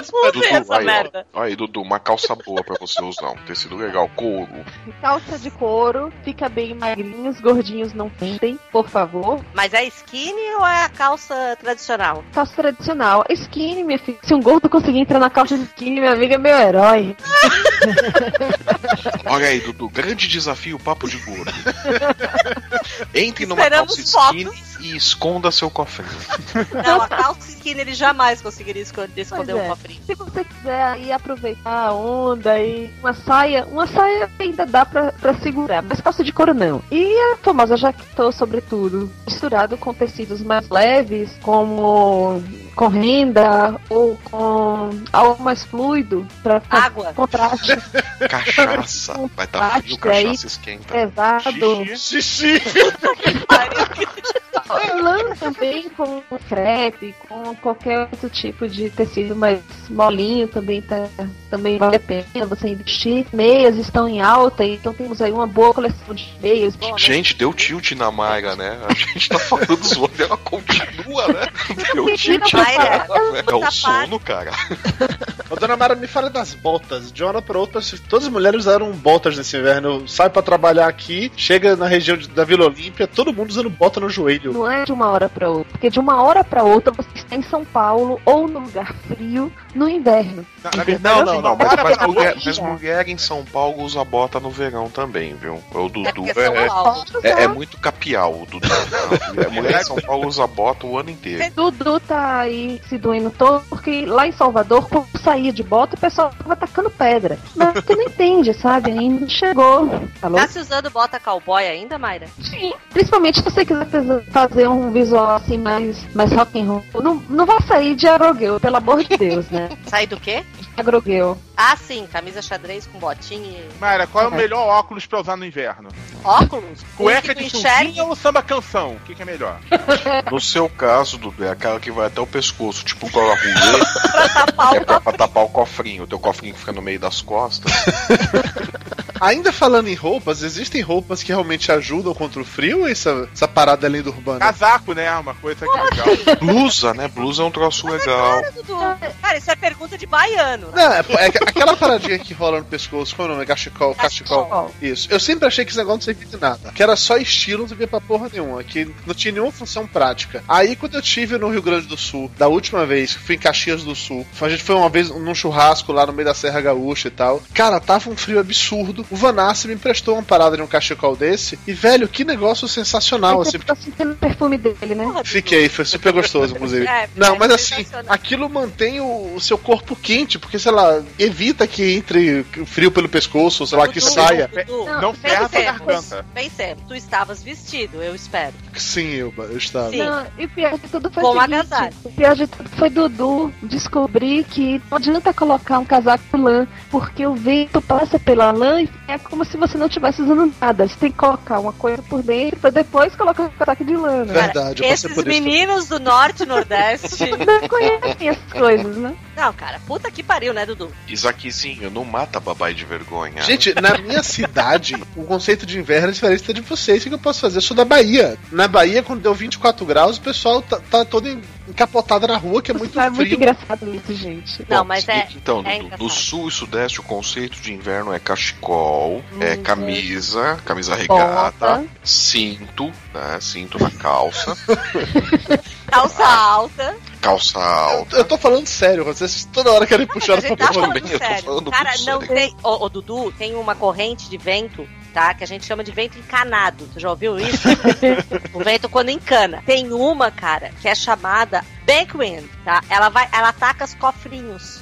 Usem Dudu, essa aí, merda. ó. Aí, Dudu, uma calça boa pra você usar. Um tecido legal, couro. Calça de couro, fica bem magrinhos, gordinhos não tentem, por favor. Mas é skinny ou é a calça tradicional? Calça tradicional. Skinny, minha filha. Se um gordo conseguir entrar na calça de skinny, minha amiga é meu herói. Olha aí, Dudu, grande desafio, papo de gordo. Entre numa Esperamos calça skinny e esconda seu cofrinho. Não, a calça skinny ele jamais conseguiria esconder, esconder Pois o é. cofrinho. Se você quiser aí aproveitar a onda e uma saia, uma saia ainda dá pra, pra segurar, mas calça de couro não. E a famosa jaquetô, sobretudo, misturado com tecidos mais leves, como com renda ou com algo mais fluido pra fazer Água. contraste Cachaça. Vai dar frio, Plástico aí. cachaça esquenta. pesado. Xixi. Xixi! Lã também com crepe, com qualquer outro tipo de tecido mais molinho também tá, também vale a pena você investir. Meias estão em alta, então temos aí uma boa coleção de meias. Gente, deu tilt na Mayra, né? A gente tá falando zoando e ela continua, né? Deu tilt. Mayra, É o sono, cara. Ô, dona Mara, me fala das botas. De uma hora pra outra, se- todas as mulheres usaram botas nesse inverno. Sai pra trabalhar aqui, chega na região de- da Vila Olímpia, todo mundo usando bota no joelho. Não é de uma hora para outra, porque de uma hora para outra você está em São Paulo ou num lugar frio no inverno. Na, na Não, verdade, não, não, Mas, mas mulher, outra- mas mulher em São Paulo usa bota no verão também, viu? O É Dudu é, é, é- é muito capial, o Dudu. A mulher em São Paulo usa bota o ano inteiro. Dudu tá aí se doendo todo, porque lá em Salvador, quando saía de bota, o pessoal tava tacando pedra. Mas tu não entende, sabe? Ainda não chegou. Alô? Tá se usando bota cowboy ainda, Mayra? Sim. Principalmente se você quiser faz- fazer um visual assim mais, mais rock and roll. Não, não vai sair de agrogueu, pelo amor de Deus, né? Sai do quê? Agrogueu. Ah, sim, camisa xadrez com botinha e Mayra, qual é o melhor óculos pra usar no inverno? óculos. Cueca de sunguinha ou samba canção? O que, que é melhor? No seu caso, Dudu, é aquela que vai até o pescoço, tipo um cola rolê, pra tapar é o pra, pra tapar o cofrinho. O teu cofrinho fica no meio das costas. Ainda falando em roupas, existem roupas que realmente ajudam contra o frio ou essa, essa parada além do urbano? Casaco, né? Uma coisa que é legal. Blusa, né? Blusa é um troço legal. Cara, Dudu. Cara, isso é pergunta de baiano. Não, é, é aquela paradinha que rola no pescoço, qual é o nome? Cachecol, cachecol. Isso. Eu sempre achei que esse negócio não servia de nada. Que era só estilo, não servia pra porra nenhuma. Que não tinha nenhuma função prática. Aí, quando eu tive no Rio Grande do Sul, da última vez, que fui em Caxias do Sul, a gente foi uma vez num churrasco lá no meio da Serra Gaúcha e tal. Cara, tava um frio absurdo. O Vanassi me emprestou uma parada de um cachecol desse. E, velho, que negócio sensacional. Você Assim, tá sentindo o perfume dele, né? Fiquei, foi super gostoso, inclusive. É, não, é mas assim, aquilo mantém o, o seu corpo quente, porque, sei lá, evita que entre frio pelo pescoço, sei lá, que Dudu, saia. Dudu, Não ferra Pensemos, garganta. pensemos, tu estavas vestido, eu espero. Sim, eu, eu estava. Sim. Não, e o pior de tudo foi Com o seguinte, o pior de tudo foi Dudu descobrir que não adianta colocar um casaco de lã, porque o vento passa pela lã e é como se você não estivesse usando nada. Você tem que colocar uma coisa por dentro pra depois colocar um casaco de lã, né? Verdade, passei Esses meninos do norte e nordeste. Não conhecem essas coisas, né? não, cara, puta que pariu, né, Dudu? Isaquizinho, não mata babai de vergonha. Gente, na minha cidade, o conceito de inverno é diferente de vocês. O que eu posso fazer? Eu sou da Bahia. Na Bahia, quando deu 24 graus, o pessoal tá, tá todo encapotado na rua, que é muito é muito frio. engraçado isso, gente. Não, Bom, mas é. Então, é Dudu, engraçado. no sul e sudeste, o conceito de inverno é cachecol, Hum, é camisa, camisa regata, Bota. cinto, né? Cinto na calça, Calça alta. Calça alta. Eu tô falando sério, vocês toda hora querem puxar pra tá falando também, eu tô sério. falando Cara, não sério. tem. Ô, ô, Dudu, tem uma corrente de vento, tá? Que a gente chama de vento encanado. Tu já ouviu isso? o vento quando encana. Tem uma, cara, que é chamada Backwind, tá? Ela vai, ela ataca os cofrinhos.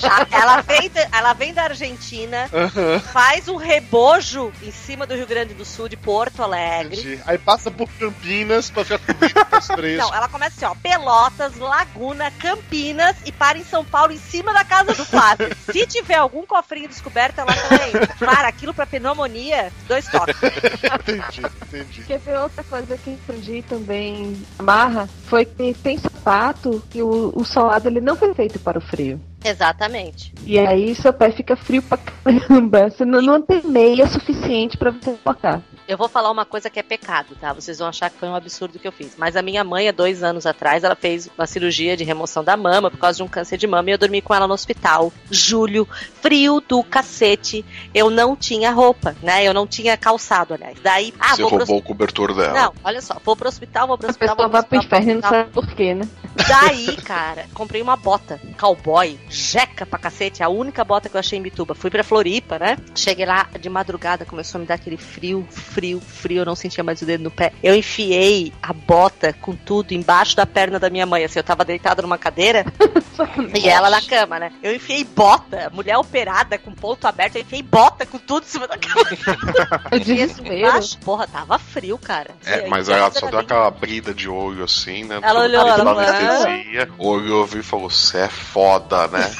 Tá? Ela, vem da, ela vem da Argentina, Aham, faz um rebojo em cima do Rio Grande do Sul, de Porto Alegre. entendi. Aí passa por Campinas pra ficar três. Não, ela começa assim, ó, Pelotas, Laguna, Campinas e para em São Paulo, em cima da casa do Flávio. Se tiver algum cofrinho descoberto, ela também. Para, aquilo pra pneumonia, dois toques. Entendi, entendi. Quer ver outra coisa que eu entendi também, amarra, foi que tem sapato que o, o solado ele não foi feito para o frio. Exatamente. E aí seu pé fica frio pra caramba. Você não, não tem meia suficiente pra você colocar. Eu vou falar uma coisa que é pecado, tá? Vocês vão achar que foi um absurdo que eu fiz. Mas a minha mãe, há dois anos atrás, ela fez uma cirurgia de remoção da mama por causa de um câncer de mama e eu dormi com ela no hospital. Julho, frio do cacete. Eu não tinha roupa, né? Eu não tinha calçado, aliás. Daí, ah, Você vou pro roubou o cobertor dela. Não, olha só, vou pro hospital, vou pro A hospital. pessoa vou vai pro hospital, inferno e não pro sabe por quê, né? Daí, cara, comprei uma bota, cowboy, jeca pra cacete, a única bota que eu achei em Bituba. Fui pra Floripa, né? Cheguei lá de madrugada, começou a me dar aquele frio, frio, frio, eu não sentia mais o dedo no pé. Eu enfiei a bota com tudo embaixo da perna da minha mãe, assim, eu tava deitada numa cadeira e ela na cama, né? Eu enfiei bota, mulher operada com ponto aberto, eu enfiei bota com tudo em cima da cama. E desespero. embaixo, porra, tava frio, cara. É, mas ela só deu aquela brida de olho assim, né? Ela olhou, ela anestesia, olhou, e falou: Você é foda, né?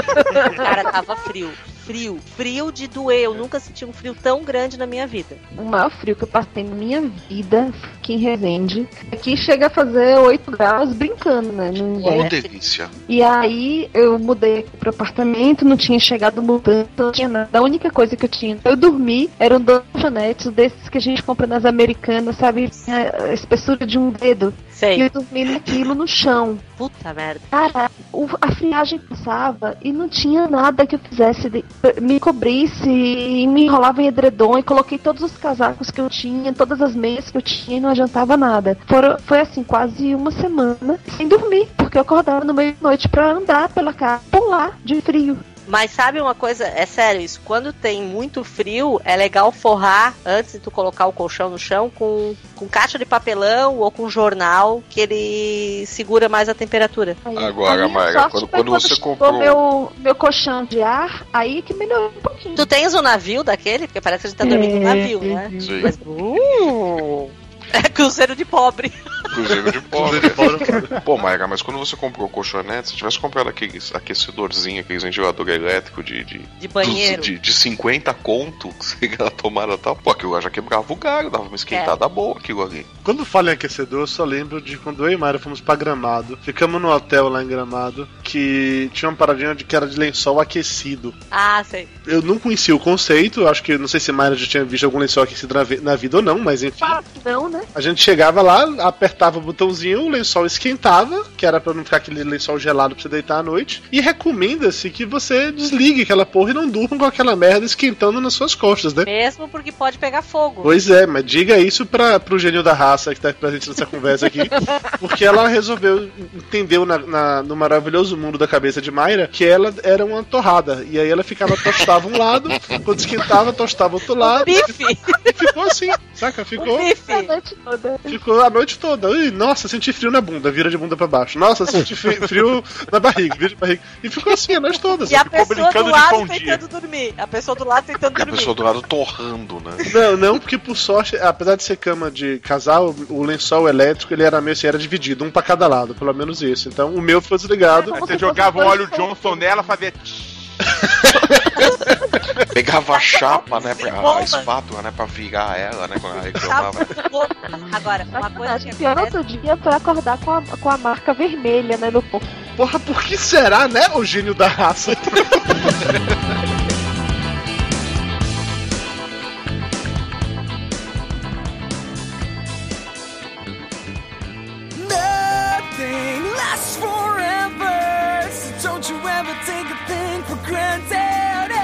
Cara, tava frio. Frio. Frio de doer. Eu nunca senti um frio tão grande na minha vida. O maior frio que eu passei na minha vida aqui em Resende. Aqui chega a fazer 8 graus brincando, né? No inverno. delícia. E aí eu mudei aqui pro apartamento, não tinha chegado mudando, não tinha nada. A única coisa que eu tinha, eu dormi, eram dois colchonetes desses que a gente compra nas americanas, sabe? A espessura de um dedo. E Sei. eu dormi naquilo no chão. Puta merda. Cara, o- a friagem passava e não tinha nada que eu fizesse, de- me cobrisse e me enrolava em edredom e coloquei todos os casacos que eu tinha, todas as meias que eu tinha e não adiantava nada. Foram, foi assim, quase uma semana sem dormir, porque eu acordava no meio da noite pra andar pela casa, pular de frio. Mas sabe uma coisa? É sério isso. Quando tem muito frio, é legal forrar antes de tu colocar o colchão no chão com, com caixa de papelão ou com jornal que ele segura mais a temperatura. Agora, Mayra, quando- quando você comprou- meu, meu colchão de ar, aí que melhorou um pouquinho. Tu tens o navio daquele? Porque parece que a gente tá dormindo no É. navio, né? Sim. Mas, uh, É cruzeiro de pobre. Cruzeiro de pobre. Cruzeiro de pobre. Pô, Maiga, mas quando você comprou o colchonete, se tivesse comprado aqueles aquecedorzinho, aqueles ventilador elétrico de, de, De banheiro. de, de 50 conto, que você na tomada tal, pô, aquilo lá já quebrava o galho, dava uma esquentada boa aquilo ali. Quando falo em aquecedor, eu só lembro de quando eu e Mayra fomos pra Gramado. Ficamos no hotel lá em Gramado, que tinha uma paradinha de que era de lençol aquecido. Ah, sei. Eu não conhecia o conceito, acho que não sei se Mayra já tinha visto algum lençol aquecido na, na vida ou não, mas enfim. Não, né? A gente chegava lá, apertava o botãozinho, o lençol esquentava, que era pra não ficar aquele lençol gelado pra você deitar à noite. E recomenda-se que você desligue aquela porra e não durma com aquela merda esquentando nas suas costas, né? Mesmo porque pode pegar fogo. Pois é, mas diga isso pra, pro gênio da raça que tá presente nessa conversa aqui. Porque ela resolveu, entendeu na, na- no maravilhoso mundo da cabeça de Mayra que ela era uma torrada. E aí ela ficava, tostava um lado, quando esquentava, tostava outro lado. Bife! E ficou assim, saca? Ficou. O bife! Toda. Ficou a noite toda. Ui, nossa, senti frio na bunda, vira de bunda pra baixo. Nossa, senti fri- frio na barriga, vira de barriga. E ficou assim a noite toda. E a ficou pessoa brincando do de lado tentando dormir. A pessoa do lado tentando E a dormir. pessoa do lado torrando, né? Não, não, porque por sorte, apesar de ser cama de casal, o lençol elétrico ele era meio assim, era dividido, um pra cada lado, pelo menos isso. Então o meu foi desligado. Aí você jogava um óleo Johnson nela, fazia. Pegava a chapa, né? Pra, a espátula, né? Pra virar ela, né? Quando ela Tá reclamava. Agora, uma coisa que Acho que pior outro dia foi acordar com a, com a marca vermelha, né, no corpo. Porra, por que será, né, o gênio da raça? don't you ever take a thing for granted.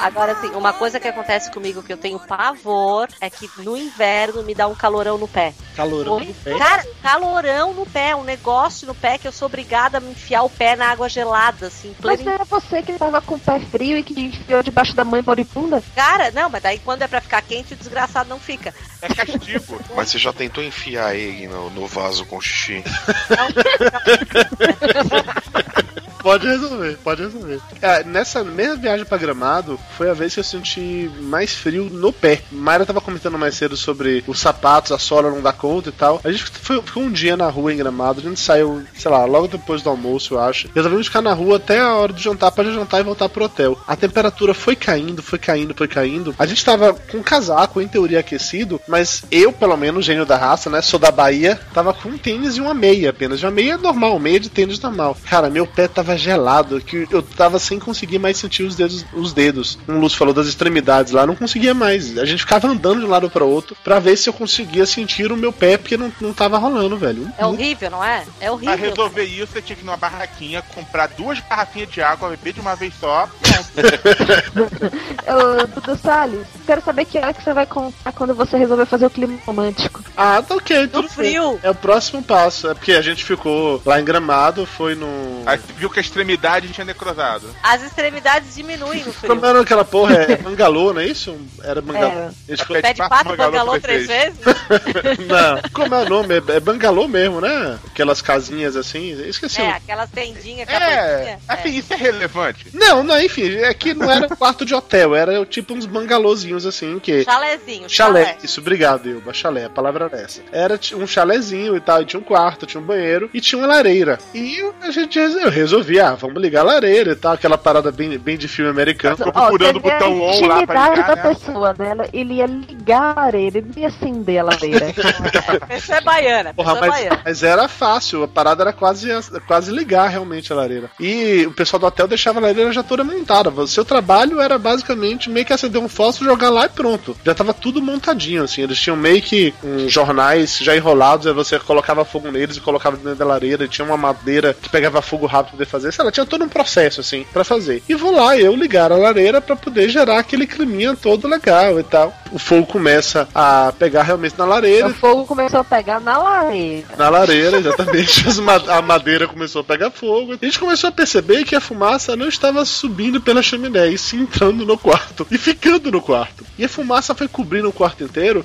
Agora, assim, uma coisa que acontece comigo que eu tenho pavor é que no inverno me dá um calorão no pé. Calorão no pé. Cara, calorão no pé, um negócio no pé que eu sou obrigada a me enfiar o pé na água gelada, assim, Mas não era você que tava com o pé frio e que enfiou debaixo da mãe moribunda? Cara, não, mas daí quando é pra ficar quente, o desgraçado não fica. É castigo. Mas você já tentou enfiar ele no, no vaso com xixi? Pode resolver, pode resolver. É, nessa mesma viagem pra Gramado, foi a vez que eu senti mais frio no pé. Mayra tava comentando mais cedo sobre os sapatos, a sola não dá conta e tal. A gente foi, ficou um dia na rua em Gramado, a gente saiu, sei lá, logo depois do almoço, eu acho. Resolvemos ficar na rua até a hora do jantar pra jantar e voltar pro hotel. A temperatura foi caindo, foi caindo, foi caindo. A gente tava com casaco, em teoria aquecido, mas eu, pelo menos, gênio da raça, né, sou da Bahia, tava com um tênis e uma meia apenas. Uma meia normal, meia de tênis normal. Cara, meu pé tava gelado, que eu tava sem conseguir mais sentir os dedos. Os dedos. Um Lúcio falou das extremidades lá, não conseguia mais. A gente ficava andando de um lado para outro pra ver se eu conseguia sentir o meu pé, porque não, não tava rolando, velho. É horrível, não é? É Pra horrível. resolver isso, você tinha que ir numa barraquinha, comprar duas garrafinhas de água, beber de uma vez só. Ô, Dudu Salles, quero saber que hora que você vai contar quando você resolver fazer o clima romântico. Ah, tá ok, tudo bem. frio. É o próximo passo. É porque a gente ficou lá em Gramado, foi no. Aí você viu que a extremidade tinha necrosado. As extremidades diminuem no frio. Como era aquela porra? É bangalô, não é isso? Era bangalô. Era. A gente ficou- Pé de pato, bangalô três vezes? Não, como é o nome? É, é bangalô mesmo, né? Aquelas casinhas assim. Esqueci. É, o- aquelas tendinhas, É, capotinha. assim, isso é relevante. Não, não, enfim, é que não era quarto de hotel, era tipo uns bangalôzinhos assim, que. Chalézinho, Chalé, chalé. isso, obrigado, Ilba. Chalé, a palavra era essa. Era um chalézinho e tal, e tinha um quarto, tinha um banheiro e tinha uma lareira. E a gente res- resolvi, ah, vamos ligar a lareira e tal, aquela parada bem, bem de filme americano. Ficou procurando o botão on lá pra intimidade ligar, da né? pessoa dela, ele ia ligar a lareira, ele ia acender a lareira. Pessoa é baiana, Porra, pessoa é mas, baiana. mas era fácil, a parada era quase, quase ligar realmente a lareira. E o pessoal do hotel deixava a lareira já toda montada. O seu trabalho era basicamente meio que acender um fósforo, jogar lá e pronto. Já tava tudo montadinho, assim. Eles tinham meio que uns jornais já enrolados, aí você colocava fogo neles e colocava dentro da lareira. E tinha uma madeira que pegava fogo rápido pra fazer. Sei lá, tinha todo um processo, assim, pra fazer. E vou lá, eu ligar a lareira pra poder gerar aquele climinha todo legal e tal. O fogo começa a pegar realmente na lareira. o fogo começou a pegar na lareira. Na lareira, exatamente. A madeira começou a pegar fogo. A gente começou a perceber que a fumaça não estava subindo pela chaminé, e sim entrando no quarto. E ficando no quarto. E a fumaça foi cobrindo o quarto inteiro.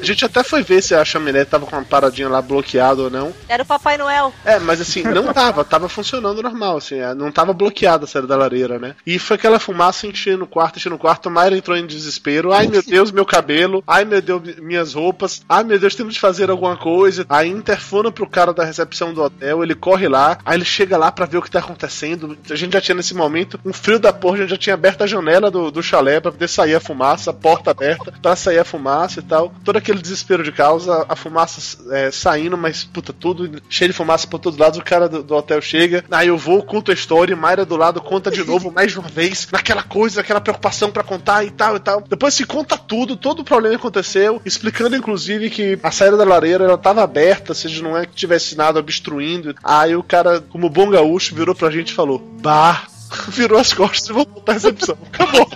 A gente até foi ver se a chaminé tava com uma paradinha lá bloqueada ou não. Era o Papai Noel. É, mas assim, não tava, tava funcionando normal, assim, é, não tava bloqueada a saída da lareira, né? E foi aquela fumaça enchendo o quarto, enchendo o quarto, Mayra entrou em desespero, ai meu Deus, meu cabelo. Ai meu Deus, minhas roupas. Ai meu Deus, temos de fazer alguma coisa. Aí interfona pro cara da recepção do hotel, ele corre lá. Aí ele chega lá pra ver o que tá acontecendo. A gente já tinha nesse momento um frio da porra, a gente já tinha aberto a janela do, do chalé pra poder sair a fumaça, a porta aberta pra sair a fumaça e tal. Todo aquele desespero de causa, a fumaça é, saindo, mas puta, tudo cheio de fumaça por todos os lados. O cara do, do hotel chega. Aí eu vou, conto a história, e Mayra do lado conta de novo, mais uma vez, naquela coisa, aquela preocupação pra contar e tal e tal. Depois se conta tudo, todo o problema que aconteceu, explicando inclusive que a saída da lareira ela tava aberta, seja, não é que tivesse nada obstruindo. Aí o cara, como bom gaúcho, virou pra gente e falou: Bah, virou as costas e voltou pra recepção. Acabou.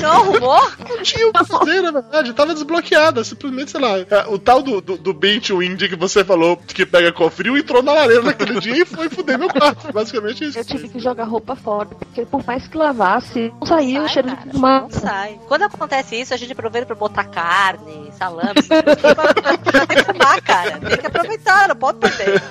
Não arrumou? Não tinha o que fazer, na verdade. Tava desbloqueada. Simplesmente, sei lá. é, O tal do, do, do Bent Wind que você falou que pega com frio entrou na lareira naquele dia e foi fuder meu quarto. Basicamente isso. Eu tive que jogar roupa fora, porque por mais que lavasse, não saía o Sai, cheiro cara, de fumaça. Não sai. Quando acontece isso, a gente aproveita pra botar carne, salame. ter que fumar, cara. Tem que aproveitar, não pode perder.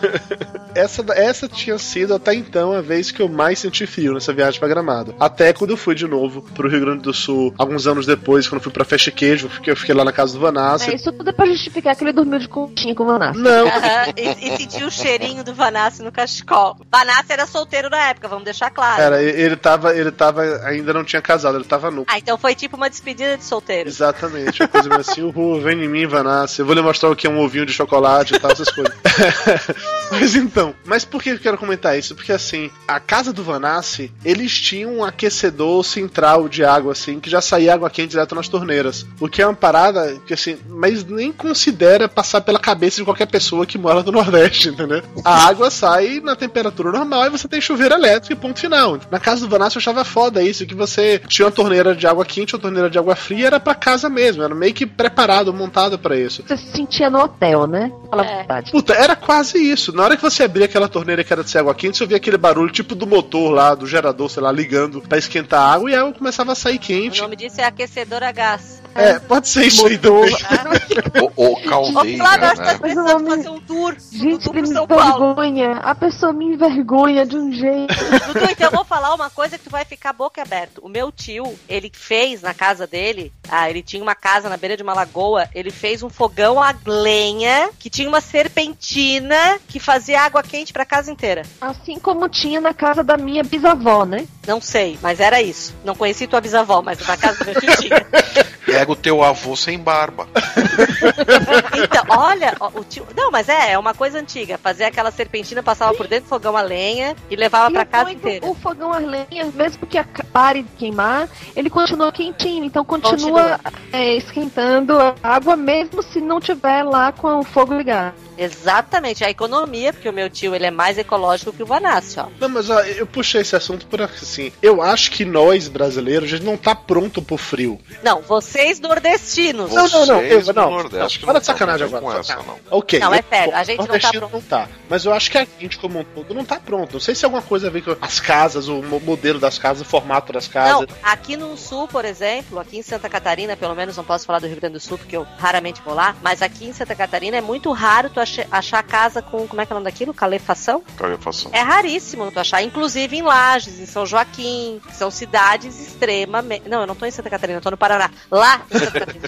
Essa, essa tinha sido até então a vez que eu mais senti frio nessa viagem pra Gramado. Até quando eu fui de novo pro Rio Grande do Sul, alguns anos depois, quando eu fui pra Fecha Queijo, porque eu fiquei lá na casa do Vanassa. É, isso tudo é pra justificar que ele dormiu de conchinha com o Vanassa. Não, e, e sentir o cheirinho do Vanassi no cachecol. Vanassi era solteiro na época, vamos deixar claro. Era, ele tava, ele tava, ainda não tinha casado, ele tava nu. Ah, então foi tipo uma despedida de solteiro. Exatamente, uma coisa meio assim, uhul, vem em mim, Vanassa. Eu vou lhe mostrar o que é um ovinho de chocolate e tal, essas coisas. mas então, mas por que eu quero comentar isso? Porque assim, a casa do Vanassi, eles tinham um aquecedor central de água, assim, que já saía água quente direto nas torneiras. O que é uma parada que assim, mas nem considera passar pela cabeça de qualquer pessoa que mora no Nordeste, entendeu? A água sai na temperatura normal e você tem chuveiro elétrico e ponto final. Na casa do Vanassi eu achava foda isso, que você tinha uma torneira de água quente, uma torneira de água fria, era pra casa mesmo, era meio que preparado, montado pra isso. Você se sentia no hotel, né? Fala É. a verdade. Puta, era quase isso. Na hora que você abria aquela torneira que era de ser água quente, você ouvia aquele barulho tipo do motor lá, do gerador, sei lá, ligando pra esquentar a água e a água começava a sair O quente. nome disso é aquecedor a gás. É, pode ser isso aí também. O, o Ô, caldeira, Flávio, acho que tá né? precisando fazer um tour. um Gente, tour ele pro me São Paulo. envergonha. A pessoa me envergonha de um jeito. Dudu, então eu vou falar uma coisa que tu vai ficar boca aberta. O meu tio, ele fez na casa dele, ah, ele tinha uma casa na beira de uma lagoa, ele fez um fogão a lenha que tinha uma serpentina que fazia água quente pra casa inteira. Assim como tinha na casa da minha bisavó, né? Não sei, mas era isso. Não conheci tua bisavó, mas na casa do meu tio tinha. Pega o teu avô sem barba. Então, olha, o tio. Não, mas é, é uma coisa antiga. Fazer aquela serpentina, passava por dentro do fogão a lenha e levava E pra o casa inteira. O fogão a lenha, mesmo que pare de queimar, ele continua quentinho. Então continua, é, esquentando a água, mesmo se não tiver lá com o fogo ligado. Exatamente, a economia, porque o meu tio ele é mais ecológico que o Vanassi, ó. Não, mas ó, eu puxei esse assunto por assim. Eu acho que nós, brasileiros, a gente não tá pronto pro frio. Não, vocês nordestinos. Não, não, não, Vocês eu- não, Nordeste que para não de sacanagem agora. com essa, não. Ok. Não, é sério, a gente não tá nordestino pronto. não tá. Mas eu acho que a gente, como um todo, não tá pronto. Não sei se é alguma coisa a ver com as casas, o mo- modelo das casas, o formato das Não, casas. aqui no sul, por exemplo, aqui em Santa Catarina, pelo menos não posso falar do Rio Grande do Sul, porque eu raramente vou lá, mas aqui em Santa Catarina é muito raro tu achar casa com, como é que é o nome daquilo? Calefação? Calefação. É raríssimo tu achar, inclusive em Lages, em São Joaquim, que são cidades extremamente. Não, eu não tô em Santa Catarina, eu tô no Paraná. Lá em Santa Catarina.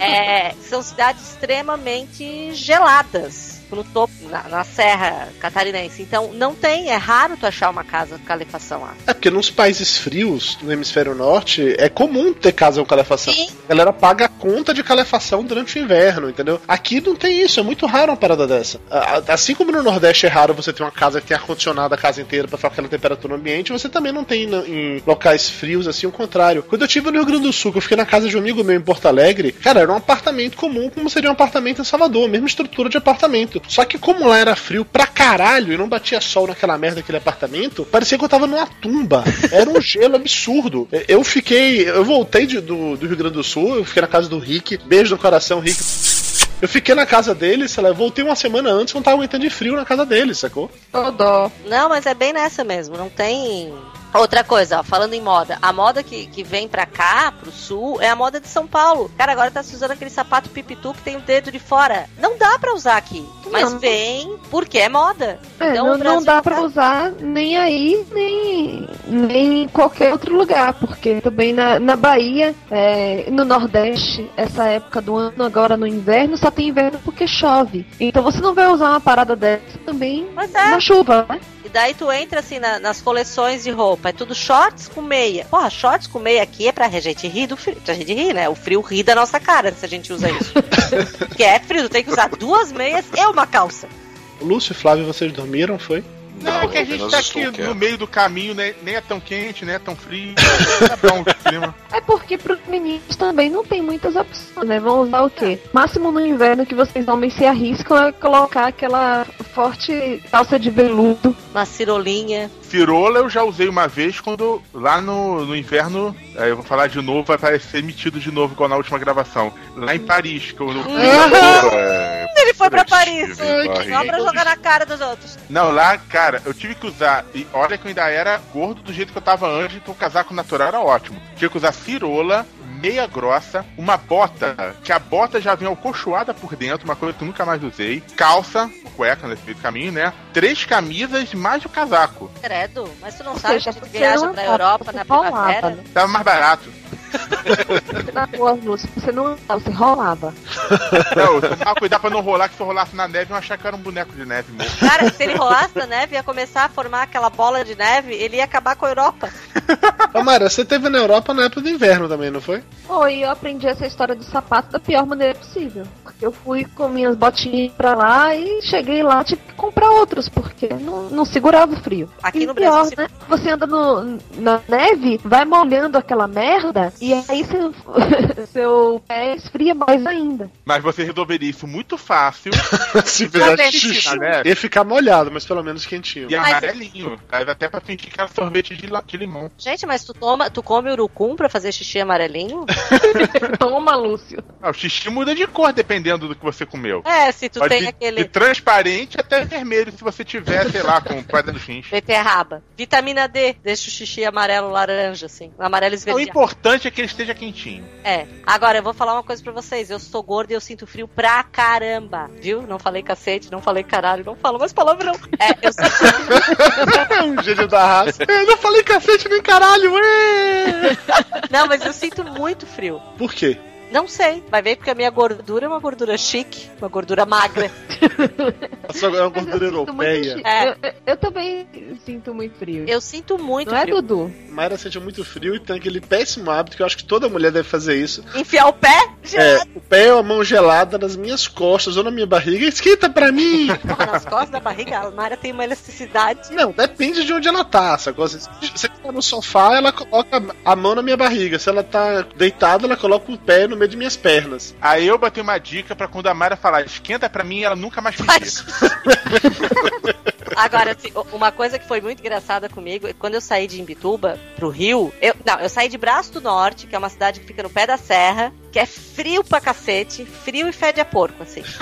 É, são cidades extremamente geladas. No topo, na, na Serra Catarinense. Então, não tem, é raro tu achar uma casa com calefação lá. É porque nos países frios, no hemisfério norte, é comum ter casa com calefação. Sim. A galera paga a conta de calefação durante o inverno, entendeu? Aqui não tem isso, é muito raro uma parada dessa. Assim como no Nordeste é raro você ter uma casa que tem ar-condicionado a casa inteira pra ficar aquela temperatura no ambiente, você também não tem na- em locais frios assim o contrário. Quando eu tive no Rio Grande do Sul, que eu fiquei na casa de um amigo meu em Porto Alegre, cara, era um apartamento comum, como seria um apartamento em Salvador, mesma estrutura de apartamento. Só que como lá era frio pra caralho e não batia sol naquela merda daquele apartamento, parecia que eu tava numa tumba. Era um gelo absurdo. Eu fiquei. Eu voltei de- do, do Rio Grande do Sul, eu fiquei na casa do Rick. Beijo no coração, Rick. Eu fiquei na casa dele, sei lá, eu voltei uma semana antes, não tava aguentando de frio na casa dele, sacou? Ô dó. Não, mas é bem nessa mesmo. Não tem. Outra coisa, ó, falando em moda, a moda que, que vem pra cá, pro sul, é a moda de São Paulo. Cara, agora tá se usando aquele sapato pipitu que tem o dedo de fora. Não dá pra usar aqui. Mas Não. vem porque é moda. É, Então, não, não dá tá- pra usar nem aí, nem, nem em qualquer outro lugar, porque também na, na Bahia, é, no Nordeste, essa época do ano, agora no inverno, só tem inverno porque chove. Então você não vai usar uma parada dessa também Mas é. na chuva, né? E daí tu entra assim na- nas coleções de roupa, é tudo shorts com meia. Porra, shorts com meia aqui é pra gente rir do frio. Pra gente rir, né? O frio ri da nossa cara se a gente usa isso. Porque é frio, tu tem que usar duas meias e uma calça. Lúcio e Flávio, vocês dormiram, foi? Não, é que a gente tá aqui quieto. no meio do caminho, né? Nem é tão quente, nem é tão frio. Tá bom o clima. É porque pros meninos também não tem muitas opções, né? Vão usar o quê? Máximo no inverno que vocês homens se arriscam é colocar aquela forte calça de veludo. Uma cirolinha. Cirola eu já usei uma vez quando lá no, no inverno, aí eu vou falar de novo, vai parecer emitido de novo igual na última gravação. Lá em Paris, que eu, É, Ele foi pra Paris. Não Paris. pra jogar na cara dos outros. Não, lá, cara, eu tive que usar. E olha que eu ainda era gordo do jeito que eu tava antes, então o casaco natural era ótimo. Tive que usar cirola, meia grossa, uma bota, que a bota já vem alcochoada por dentro, uma coisa que eu nunca mais usei. Calça, cueca nesse meio do caminho, né? Três camisas mais o casaco. Credo, mas tu não Ou sabe seja, que a gente você viaja pra Europa na primavera? né? Tava mais barato. Na rua, Lúcio, você não você rolava. Não, eu tomava cuidado pra não rolar, que se eu rolasse na neve, eu achar que era um boneco de neve morto. Cara, se ele rolasse na neve, ia começar a formar aquela bola de neve, ele ia acabar com a Europa. Ô, Mara, você teve na Europa na época do inverno também, não foi? Foi, eu aprendi essa história do sapato da pior maneira possível. Porque eu fui com minhas botinhas pra lá e cheguei lá, tive que comprar outros, porque não, não segurava o frio. Aqui e no pior, Brasil, né? Você anda no, na neve, vai molhando aquela merda, e aí seu, seu pé esfria mais ainda. Mas você resolveria isso muito fácil Se fizesse xixi, neve. ia ficar molhado, mas pelo menos quentinho. e Mas- amarelinho. Mas até pra fingir que era sorvete de, de limão. Gente, mas tu toma, tu come urucum pra fazer xixi amarelinho? Toma, Lúcio. Ah, o xixi muda de cor dependendo do que você comeu. É, se tu Pode tem de, aquele de transparente até vermelho, se você tiver, sei lá, com pedra dos rins. beterraba. Vitamina D, deixa o xixi amarelo laranja, assim. Amarelo O esverdeado. Importante é que ele esteja quentinho. É. Agora, eu vou falar uma coisa pra vocês. Eu sou gorda e eu sinto frio pra caramba. Viu? Não falei cacete, não falei caralho, não falo mais palavrão. É, eu sinto... um gênio da raça. Eu não falei cacete nem caralho! Não, mas eu sinto muito frio. Por quê? Não sei. Vai ver porque a minha gordura é uma gordura chique, uma gordura magra. A sua é uma gordura europeia. É. Eu, eu- também sinto muito frio. Eu sinto muito Não é, frio. Dudu? Mayra sente muito frio e tem aquele péssimo hábito que eu acho que toda mulher deve fazer isso. Enfiar o pé? É, o pé ou a mão gelada nas minhas costas ou na minha barriga. Esquenta pra mim! Porra, nas costas da barriga, a Mara tem uma elasticidade. Não, depende de onde ela tá. sacou? Você tá no sofá, ela coloca a mão na minha barriga. Se ela tá deitada, ela coloca o pé no meio de minhas pernas. Aí eu botei uma dica pra quando a Mayra falar esquenta pra mim, ela nunca mais pedir. Agora, assim, uma coisa que foi muito engraçada comigo, é quando eu saí de Imbituba pro Rio, eu, não, eu saí de Braço do Norte, que é uma cidade que fica no pé da serra, que é frio pra cacete, frio e fede a porco, assim.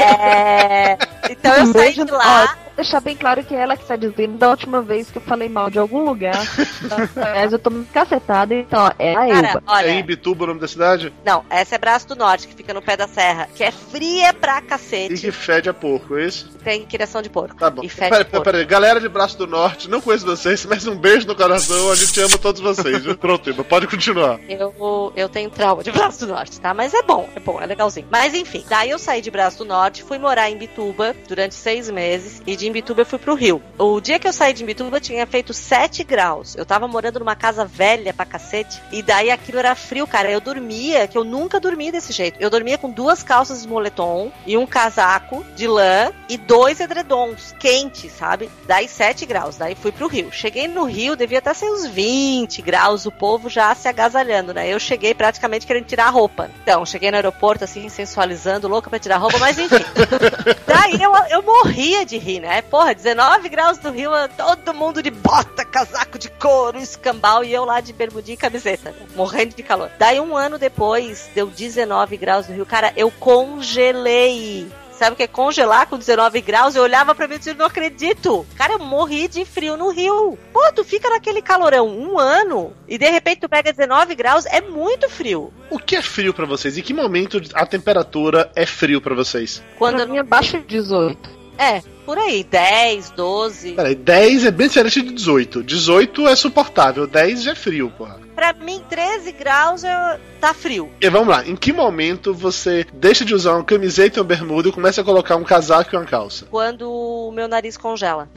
É, então eu saí de lá, deixar bem claro que é ela que está dizendo da última vez que eu falei mal de algum lugar. Aliás, eu tô muito cacetada, então ó, é a cara, Elba. É olha, em Bituba o nome da cidade? não, essa é Braço do Norte, que fica no pé da serra, que é fria pra E cacete, que fede a porco, é isso? tem criação de porco. Tá bom. E fede Peraí, porco. peraí, galera de Braço do Norte, não conheço vocês, mas um beijo no coração, a gente ama todos vocês, viu? Pronto, Iba, pode continuar. Eu, eu tenho trauma de Braço do Norte, tá? Mas é bom, é bom, é legalzinho. Mas enfim, daí eu saí de Braço do Norte, fui morar em Bituba durante seis meses e de Imbituba eu fui pro Rio. O dia que eu saí de Imbituba tinha feito 7 graus. Eu tava morando numa casa velha pra cacete e daí aquilo era frio, cara. Eu dormia, que eu nunca dormi desse jeito. Eu dormia com duas calças de moletom e um casaco de lã e dois edredons quentes, sabe? Daí 7 graus. Daí fui pro Rio. Cheguei no Rio, devia estar sem uns 20 graus, o povo já se agasalhando, né? Eu cheguei praticamente querendo tirar a roupa. Então, cheguei no aeroporto, assim, sensualizando, louca pra tirar a roupa, mas enfim. Daí eu, eu morria de rir, né? Porra, 19 graus do Rio, todo mundo de bota, casaco de couro, escambau, e eu lá de bermudinha e camiseta, morrendo de calor. Daí um ano depois, deu 19 graus no Rio. Cara, eu congelei. Sabe o que é congelar com 19 graus? Eu olhava pra mim e dizia, não acredito. Cara, eu morri de frio no Rio. Pô, tu fica naquele calorão um ano e de repente tu pega 19 graus, é muito frio. O que é frio pra vocês? Em que momento a temperatura é frio pra vocês? Quando Pra mim é abaixo de 18. É, por aí, 10, 12. Peraí, 10 é bem diferente de 18. 18 é suportável, 10 já é frio, porra. Pra mim, 13 graus é... tá frio. E vamos lá, em que momento você deixa de usar uma camiseta e uma bermuda e começa a colocar um casaco e uma calça? Quando o meu nariz congela.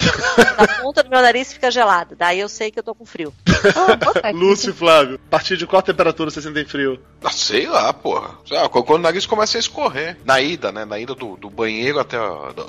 a ponta do meu nariz fica gelado. Daí eu sei que eu tô com frio. Ah. Lúcio e Flávio, a partir de qual temperatura você sentem frio? Ah, sei lá, porra. Sei lá, quando o nariz começa a escorrer. Na ida, né? Na ida do, do banheiro até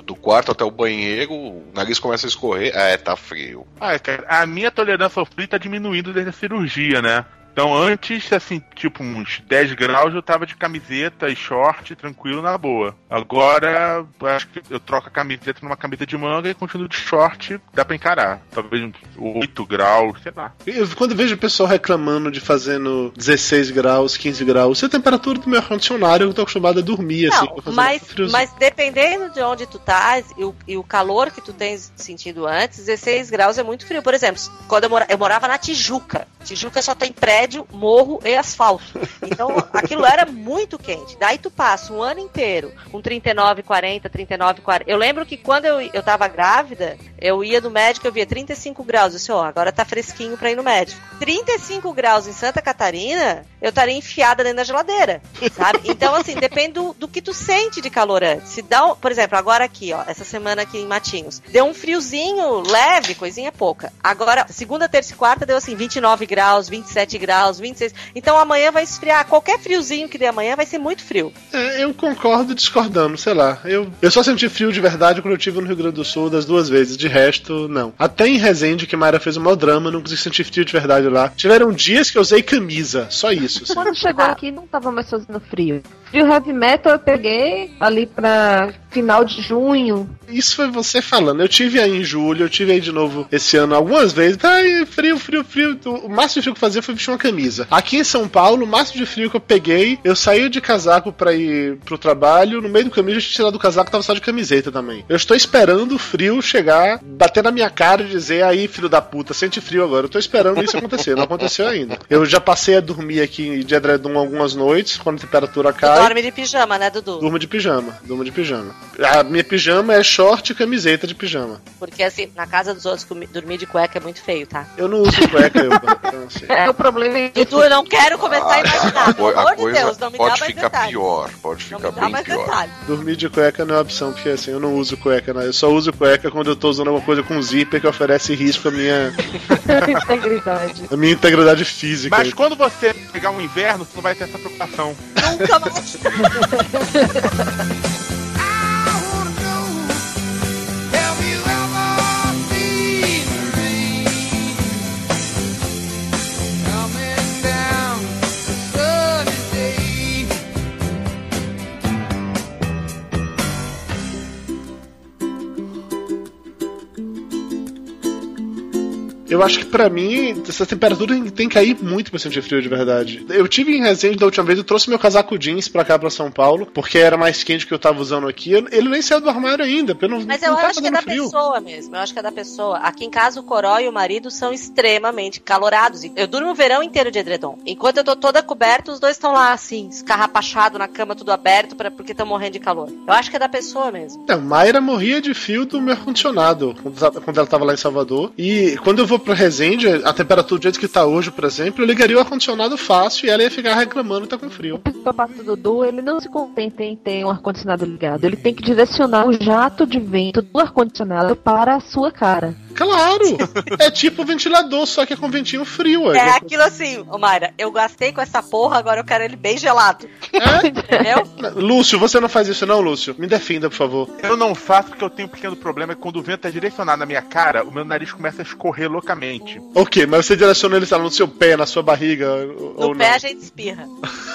do quarto até o banheiro, o nariz começa a escorrer. É, tá frio. Ah, cara, a minha tolerância ao frio tá diminuindo desde a cirurgia, né? Então antes, assim, tipo uns 10 graus eu tava de camiseta e short, tranquilo, na boa. Agora, eu acho que eu troco a camiseta numa camiseta de manga e continuo de short, dá pra encarar. Talvez uns 8 graus, sei lá. Eu, quando eu vejo o pessoal reclamando de fazendo 16 graus, 15 graus, isso é a temperatura do meu ar-condicionado, eu tô acostumado a dormir, assim. Não, fazendo mas, mas dependendo de onde tu tá e o, e o calor que tu tens sentido antes, 16 graus é muito frio. Por exemplo, quando eu, mora, eu morava na Tijuca. Tijuca só tem prédio, morro e asfalto. Então aquilo era muito quente. Daí tu passa um ano inteiro com 39, 40, 39, 40. Eu lembro que quando eu, eu tava grávida, eu ia no médico, eu via 35 graus. Eu disse, ó, agora tá fresquinho pra ir no médico. 35 graus em Santa Catarina, eu estaria enfiada dentro da geladeira, sabe? Então, assim, depende do, do que tu sente de calor antes. Se dá, um- por exemplo, agora aqui, ó, essa semana aqui em Matinhos, deu um friozinho leve, coisinha pouca. Agora, segunda, terça e quarta deu assim 29 graus, 27 graus, 26. Então amanhã vai esfriar. Qualquer friozinho que dê amanhã vai ser muito frio. É, eu concordo discordando, sei lá. Eu, eu só senti frio de verdade quando eu estive no Rio Grande do Sul das duas vezes. De resto, não. Até em Resende, que Mayra fez o maior drama, não consegui sentir frio de verdade lá. Tiveram dias que eu usei camisa, só isso. assim. Quando chegou aqui não tava mais fazendo frio. Frio heavy metal eu peguei ali pra final de junho. Isso foi você falando. Eu tive aí em julho, eu tive aí de novo esse ano algumas vezes. Tá aí, frio, frio, frio. O máximo de frio que eu fazia foi vestir uma camisa. Aqui em São Paulo, o máximo de frio que eu peguei, eu saí de casaco pra ir pro trabalho. No meio do caminho, eu tinha tirado o casaco tava só de camiseta também. Eu estou esperando o frio chegar, bater na minha cara e dizer: aí, filho da puta, sente frio agora. Eu tô esperando isso acontecer. Não aconteceu ainda. Eu já passei a dormir aqui de edredom algumas noites, quando a temperatura Tu cai. dorme de pijama, né, Dudu? Durmo de pijama, durmo de pijama. A minha pijama é short e camiseta de pijama. Porque assim, na casa dos outros, dormir de cueca é muito feio, tá? Eu não uso cueca, eu. Então, assim. É, o problema Dudu, eu não quero começar a a, imaginar. Pelo a amor de coisa Deus, não me dá pode mais ficar detalhes. pior. Pode Não ficar me dá bem mais pior. detalhes. Dormir de cueca não é opção, porque assim, eu não uso cueca, né? Eu só uso cueca quando eu tô usando alguma coisa com zíper que oferece risco à minha, integridade. à minha integridade física. Mas quando você pegar um inverno, você não vai ter essa preocupação. Nunca mais. Eu acho que pra mim, essa temperatura tem- que cair muito pra sentir frio de verdade. Eu tive em Resende da última vez, eu trouxe meu casaco jeans pra cá, pra São Paulo, porque era mais quente que eu tava usando aqui. Ele nem saiu do armário ainda, porque eu não, Mas não eu tava acho que é da frio. pessoa mesmo. Eu acho que é da pessoa. Aqui em casa, o Coró e o marido são extremamente calorados. Eu durmo o verão inteiro de edredom. Enquanto eu tô toda coberta, os dois estão lá, assim, escarrapachado na cama, tudo aberto, pra, porque estão morrendo de calor. Eu acho que é da pessoa mesmo. Não, Mayra morria de fio do meu ar-condicionado quando ela tava lá em Salvador. E quando eu vou pra Resende, a temperatura do jeito que tá hoje, por exemplo, eu ligaria o ar-condicionado fácil e ela ia ficar reclamando que tá com frio. O psicopata do Dudu, ele não se contenta em ter um ar-condicionado ligado. Ele tem que direcionar o jato de vento do ar-condicionado para a sua cara. Claro! é tipo ventilador, só que é com ventinho frio. É ué. aquilo assim, ô Mayra, eu gastei com essa porra, agora eu quero ele bem gelado. É? Entendeu? Lúcio, você não faz isso não, Lúcio? Me defenda, por favor. Eu não faço porque eu tenho um pequeno problema, é que quando o vento é direcionado na minha cara, o meu nariz começa a escorrer loucamente. Ok, mas você direciona ele tá, no seu pé, na sua barriga ou No não? pé a gente espirra.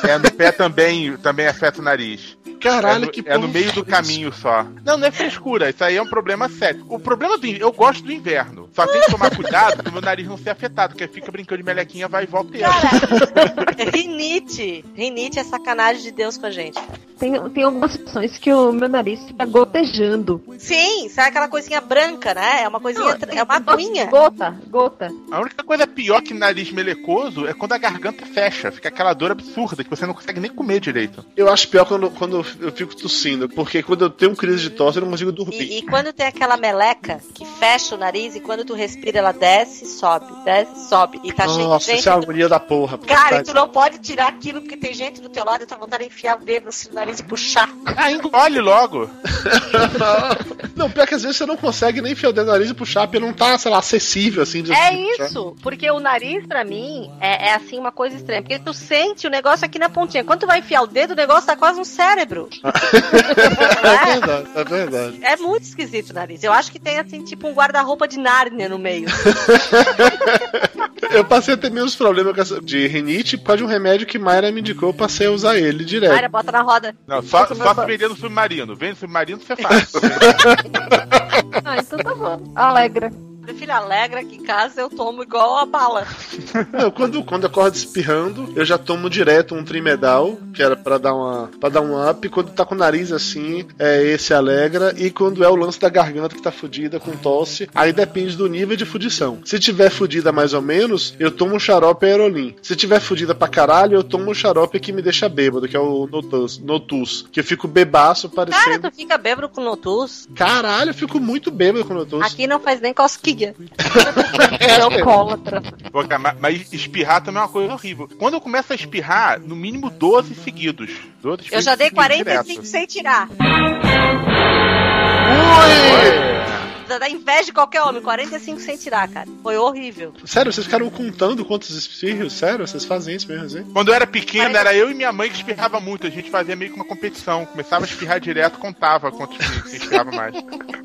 É, no pé também, também afeta o nariz. Caralho, é no, que é no meio do é caminho só. Não, não é frescura, isso aí é um problema sério. O problema do eu gosto do inverno. Só tem que tomar cuidado pro meu nariz não ser afetado, porque fica brincando de melequinha, vai e volta e entra. Cara, rinite. Rinite é sacanagem de Deus com a gente. Tem, tem algumas situações que o meu nariz fica gotejando. Sim, sai aquela coisinha branca, né? É uma coisinha, é uma aguinha. Gota, gota. A única coisa pior que nariz melecoso é quando a garganta fecha. Fica aquela dor absurda que você não consegue nem comer direito. Eu acho pior quando, quando eu fico tossindo, porque quando eu tenho crise de tosse eu não consigo dormir. E, e quando tem aquela meleca que fecha o nariz e quando tu respira ela desce, sobe, desce, sobe. E tá cheio de Nossa, gente. isso é a tu- agonia da porra. Cara, e tu não pode tirar aquilo porque tem gente do teu lado e tu vontade de enfiar o dedo no nariz e puxar. Ah, engole logo. não, pior que às vezes você não consegue nem enfiar o dedo no nariz e puxar, porque não tá, sei lá, acessível assim. de- É puxar. isso, porque o nariz pra mim é, é, assim uma coisa estranha. Porque tu sente o negócio aqui na pontinha. Quando tu vai enfiar o dedo, o negócio tá quase no cérebro. É verdade, é verdade. É muito esquisito o nariz. Eu acho que tem assim, tipo um guarda-roupa de Nárnia no meio. Eu passei a ter menos problemas de rinite por causa de um remédio que Mayra me indicou, eu passei a usar ele direto. Mayra, bota na roda. Não, só, só se vender no submarino. Vende no submarino, você faz. Ah, então tá bom. Alegra. Meu filho alegra aqui em casa, eu tomo igual a bala. Quando, quando eu acordo espirrando, eu já tomo direto um trimedal, que era pra dar uma para dar um up. Quando tá com o nariz assim, é esse alegra. E quando é o lance da garganta que tá fudida com tosse, aí depende do nível de fudição. Se tiver fudida mais ou menos, eu tomo um xarope aerolim. Se tiver fudida pra caralho, eu tomo um xarope que me deixa bêbado, que é o Notus, Notus que eu fico bebaço Cara, parecendo. tu fica bêbado com notus. Caralho, eu fico muito bêbado com Notus. Aqui não faz nem cosquinha. É alcoólatra. Pô, cara, mas, mas espirrar também é uma coisa horrível. Quando eu começo a espirrar, no mínimo 12 seguidos. 12 Eu já dei seguidos 45 direto. sem tirar. Dá inveja de qualquer homem, 45 sem tirar, cara. Foi horrível. Sério, vocês ficaram contando quantos espirros? Sério, vocês fazem isso mesmo assim? Quando eu era pequeno, era eu e minha mãe que espirrava muito. A gente fazia meio que uma competição. Começava a espirrar direto, contava quantos que espirrava mais.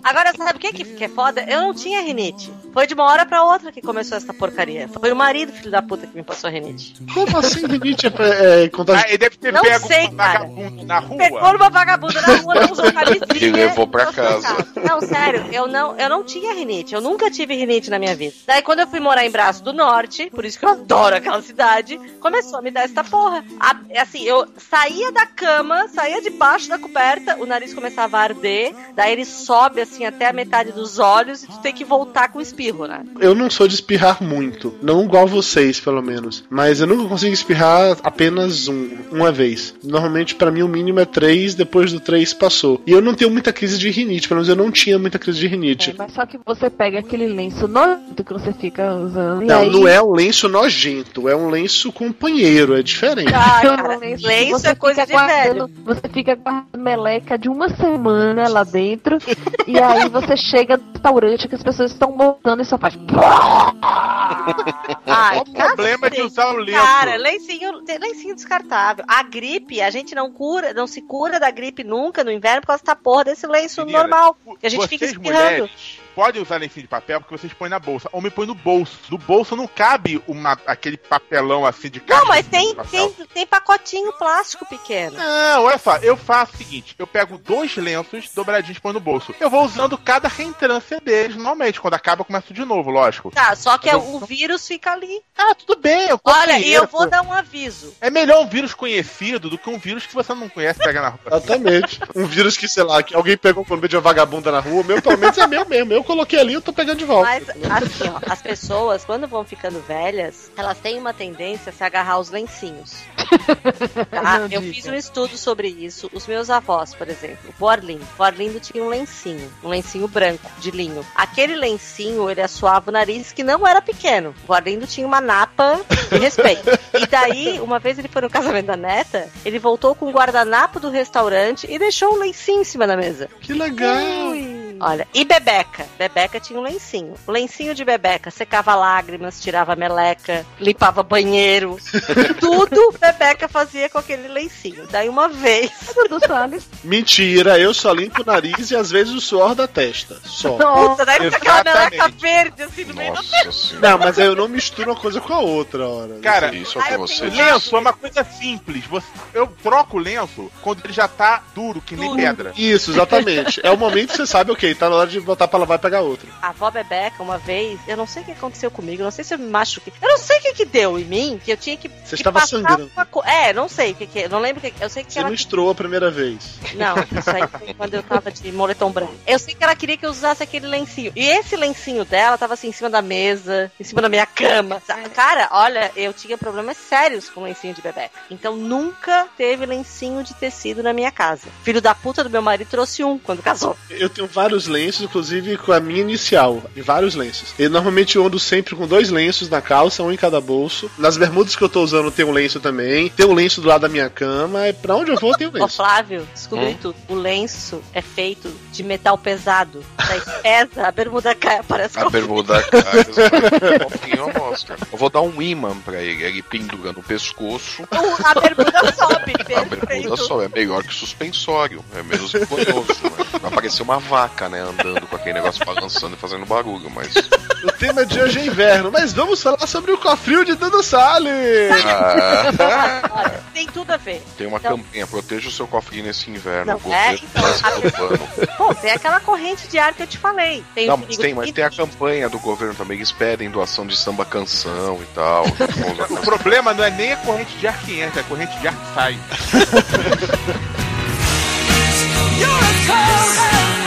Agora, sabe o que, que que é foda? Eu não tinha rinite. Foi de uma hora pra outra que começou essa porcaria. Foi o marido, filho da puta, que me passou a rinite. Como assim rinite é, é contagiante? Ah, ele deve ter Não pego sei, um cara. vagabundo na rua. Pegou numa vagabunda na rua, não usou camisinha. E levou pra casa. Não, sério, eu não, eu não tinha rinite. Eu nunca tive rinite na minha vida. Daí, quando eu fui morar em Braço do Norte, por isso que eu adoro aquela cidade, começou a me dar essa porra. A- assim, eu saía da cama, saía debaixo da coberta, o nariz começava a arder, daí ele sobe, assim, até a metade dos olhos e tu tem que voltar com espirro, né? Eu não sou de espirrar muito. Não igual vocês, pelo menos. Mas eu nunca consigo espirrar apenas um, uma vez. Normalmente, pra mim, o mínimo é três, depois do três passou. E eu não tenho muita crise de rinite, pelo menos eu não tinha muita crise de rinite. É, mas só que você pega aquele lenço nojento que você fica usando. e Não, aí, não é um lenço nojento, é um lenço companheiro, é diferente. Ah, é um cara, lenço é coisa de velho. Você fica guardando meleca de uma semana lá dentro. e aí você chega no restaurante que as pessoas estão montando e só faz. Ah, Qual o problema de usar o lenço? Cara, lencinho, lencinho descartável. A gripe, a gente não cura, não se cura da gripe nunca no inverno por causa dessa porra desse lenço Menina, normal. Que a gente fica espirrando. mulheres much. Podem usar lencinho de papel porque vocês põem na bolsa. Homem põe no bolso. No bolso não cabe uma, aquele papelão assim de caixa Não, mas tem, tem, tem pacotinho plástico pequeno. Não, olha só, eu faço o seguinte: eu pego dois lenços dobradinhos e põe no bolso. Eu vou usando cada reentrância deles normalmente. Quando acaba, eu começo de novo, lógico. Tá, só que Eu- o vírus fica ali. Ah, tudo bem, eu Olha, e eu vou dar um aviso. É melhor um vírus conhecido do que um vírus que você não conhece pegar na rua. Exatamente. Um vírus que, sei lá, que alguém pegou com medo de uma vagabunda na rua, meu pelo menos é meu mesmo. Eu coloquei ali, eu tô pegando de volta. Mas, assim, ó, as pessoas, quando vão ficando velhas, elas têm uma tendência a se agarrar aos lencinhos. Tá? Não Eu diga. fiz um estudo sobre isso. Os meus avós, por exemplo, o Arlindo. O Arlindo tinha um lencinho, um lencinho branco, de linho. Aquele lencinho, ele assoava o nariz, que não era pequeno. O Arlindo tinha uma napa de respeito. E daí, uma vez ele foi no casamento da neta, ele voltou com o guardanapo do restaurante e deixou um lencinho em cima da mesa. Que legal. Olha, e Bebeca? Bebeca tinha um lencinho. O lencinho de Bebeca secava lágrimas, tirava meleca, limpava banheiro. Tudo Bebeca fazia com aquele lencinho. Daí uma vez. Mentira, eu só limpo o nariz e às vezes o suor da testa. Só. Puta, daí fica aquela Exatamente. meleca verde assim no meio da. Nossa senhora. Não, mas aí eu não misturo uma coisa com a outra, hora. Cara, Isso é você lenço é uma coisa simples. Você- eu troco o lenço quando ele já tá duro, que nem Duro. pedra. Isso, exatamente. É o momento que você sabe, ok, ok, tá na hora de botar pra lavar e pegar outro. A avó Bebeca, uma vez, eu não sei o que aconteceu comigo, não sei se eu me machuquei. Eu não sei o que, que deu em mim, que eu tinha que. Você que estava passar sangrando. uma co- É, não sei o que, que. Não lembro o que. Eu sei que Você ela. não estrou a primeira vez. Não, isso aí foi quando eu tava de moletom branco. Eu sei que ela queria que eu usasse aquele lencinho. E esse lencinho dela tava assim em cima da mesa, em cima da minha cama. Cara, olha, eu tinha problemas sérios com lencinho de bebê. Então nunca teve lencinho de tecido na minha casa. Filho da puta do meu marido trouxe um quando casou. Eu tenho vários lenços, inclusive com a minha inicial, em vários lenços. E normalmente eu ando sempre com dois lenços na calça, um em cada bolso. Nas bermudas que eu tô usando tem um lenço também. Tem um lenço do lado da minha cama. E pra onde eu vou tem um Ô lenço. Flávio, descobri Hum? tudo. O lenço é feito de metal pesado. Daí pesa, a bermuda cai, parece A que bermuda cai, um pouquinho eu mostro. Eu vou dar um imã pra ele, ele pendura no pescoço. a bermuda sobe. A bermuda só é melhor que suspensório, é menos vergonhoso, né? Vai parecer uma vaca, né? Andando com aquele negócio balançando e fazendo barulho, mas. O tema de hoje é inverno, mas vamos falar sobre o cofrinho de Dudu Salles. Ah, Olha, tem tudo a ver. tem uma Então- campanha, proteja o seu cofrinho nesse inverno. Não, é, então, a-. Pô, tem aquela corrente de ar que eu te falei. Tem Não, mas tem, mas tem a campanha do governo também, eles pedem doação de samba canção e tal. O problema não é nem a corrente de ar que entra, é a corrente de ar que sai. You're as cold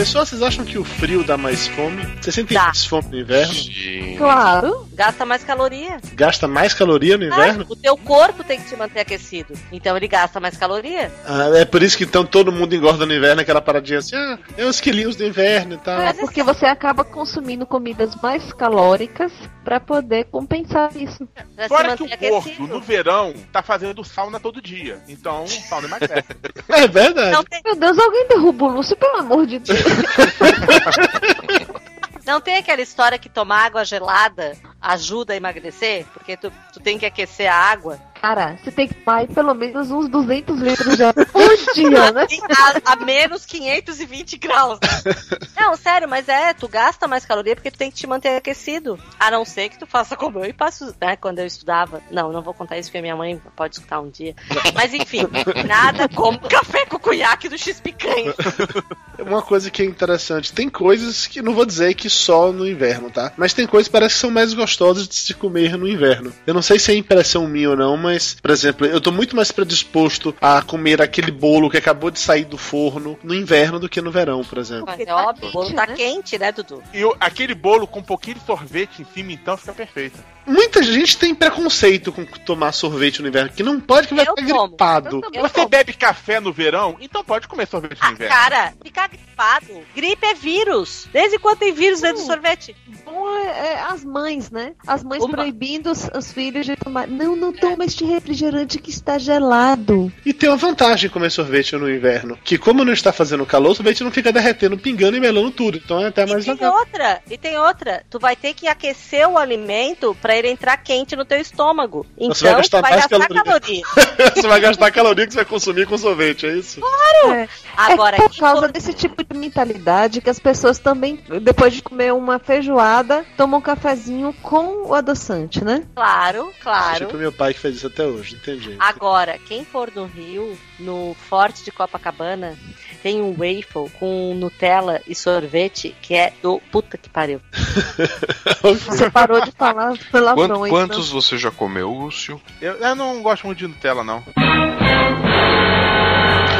Pessoal, vocês acham que o frio dá mais fome? Vocês sentem Dá. mais fome no inverno? Gente, Claro. Gasta mais caloria. Gasta mais caloria no inverno? Ah, o teu corpo tem que te manter aquecido. Então ele gasta mais caloria. Ah, é por isso que então todo mundo engorda no inverno, aquela paradinha assim, ah, é uns quilinhos do inverno e tal. É porque você acaba consumindo comidas mais calóricas pra poder compensar isso. Pra Fora que o corpo, no verão, tá fazendo sauna todo dia. Então, sauna emagrece. É verdade. Não tem, Meu Deus, alguém derruba o Lúcio, pelo amor de Deus. não tem aquela história que tomar água gelada ajuda a emagrecer? Porque tu, tu tem que aquecer a água. Cara, você tem que tomar pelo menos uns 200 litros de água por dia, né? A, a menos 520 graus. né? Não, sério, mas é, tu gasta mais caloria porque tu tem que te manter aquecido. A não ser que tu faça como eu e passo, né, quando eu estudava. Não, não vou contar isso porque minha mãe pode escutar um dia. Mas enfim, nada como café com cunhaque do X-Picanha. Uma coisa que é interessante, tem coisas que não vou dizer que só no inverno, tá? Mas tem coisas que parece que são mais gostosas de se comer no inverno. Eu não sei se é impressão minha ou não, mas, por exemplo, eu tô muito mais predisposto a comer aquele bolo que acabou de sair do forno no inverno do que no verão, por exemplo. Mas Porque é tá óbvio, o bolo tá né? quente, né, Dudu? E o- aquele bolo com um pouquinho de sorvete em cima, então fica perfeito. Muita gente tem preconceito com tomar sorvete no inverno, que não pode que vai Eu ficar tomo. gripado. Eu Você tomo. bebe café no verão, então pode comer sorvete no Ah, inverno. cara, ficar gripado. Gripe é vírus. Desde quando tem vírus dentro do sorvete? Bom é, é as mães, né? As mães Uma- proibindo os, os filhos de tomar. Não, não toma este refrigerante que está gelado. E tem uma vantagem em comer sorvete no inverno, que como não está fazendo calor, o sorvete não fica derretendo, pingando e melando tudo. Então é até mais E tem legal. outra, e tem outra. Tu vai ter que aquecer o alimento pra ele entrar quente no teu estômago. Então Você vai gastar tu vai gastar caloria. caloria. você vai gastar caloria que você vai consumir com sorvete, é isso? É, Agora, é por causa desse tipo de mentalidade que as pessoas também, depois de comer uma feijoada, tomam um cafezinho com o adoçante, né? claro, claro. Tipo meu pai que fez isso até hoje, entendi. Agora, quem for no Rio, no Forte de Copacabana, tem um waffle com Nutella e sorvete que é do puta que pariu. Você parou de falar Quant- palavrões. quantos você já comeu, Lúcio? Eu, eu não gosto muito de Nutella, não.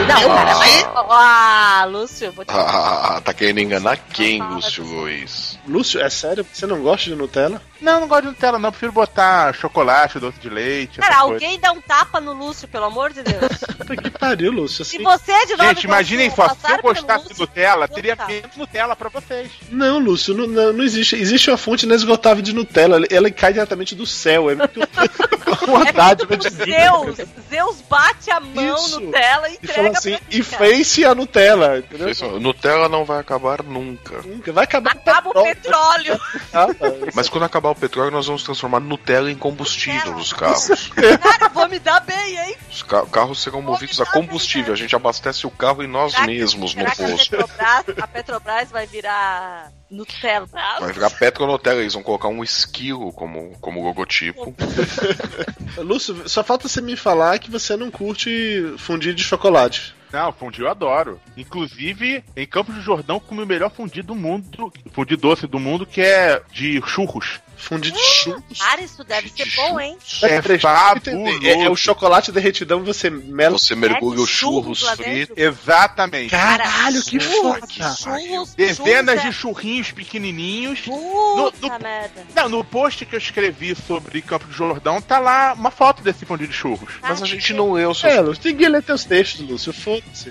Não, cara, mas. Ah, Lúcio, vou te Ah, tá querendo enganar quem, Lúcio Luiz? Lúcio, é sério? Você não gosta de Nutella? Não, não gosto de Nutella, não. Prefiro botar chocolate, doce de leite. Cara, alguém dá um tapa no Lúcio, pelo amor de Deus. Puta que pariu, Lúcio. Se Assim... você é de Nova Gente, imaginem só, se eu gostasse de Lúcio, Nutella, eu teria menos Nutella pra vocês. Não, Lúcio, não, não, não existe. Existe uma fonte inesgotável de Nutella. Ela cai diretamente do céu. É muito uma É dádiva de Zeus, Zeus bate a mão Isso. Nutella e E entrega fala assim, e face a Nutella, entendeu? Nutella não vai acabar nunca. Nunca vai acabar Acaba o petróleo. Ah, tá. Mas quando acabar o petróleo, nós vamos transformar Nutella em combustível nos carros. Cara, vou me dar bem, hein? Os ca- carros serão movidos a combustível. A gente abastece o carro e nós Será que- mesmos no que a posto. Petrobras, a Petrobras vai virar Nutella? Vai virar Petronutella, eles vão colocar um esquilo como, como logotipo. Lúcio, só falta você me falar que você não curte fundir de chocolate. Não, fundi eu adoro. Inclusive, em Campos do Jordão, comi o melhor fundi do mundo, fundi doce do mundo, que é de churros. Fundir de churros. Cara, isso deve ser bom, hein? É fabuloso. É, é o chocolate derretidão, você mela. Você mergulha os churros fritos. Exatamente. Caralho, que foda! Dezenas churros de é- churrinhos pequenininhos. Puta No- no- merda. Não, no post que eu escrevi sobre Campos do Jordão, tá lá uma foto desse fundi de churros. Mas a gente não leu, É, Lúcio, tem que ler teus textos, Lúcio,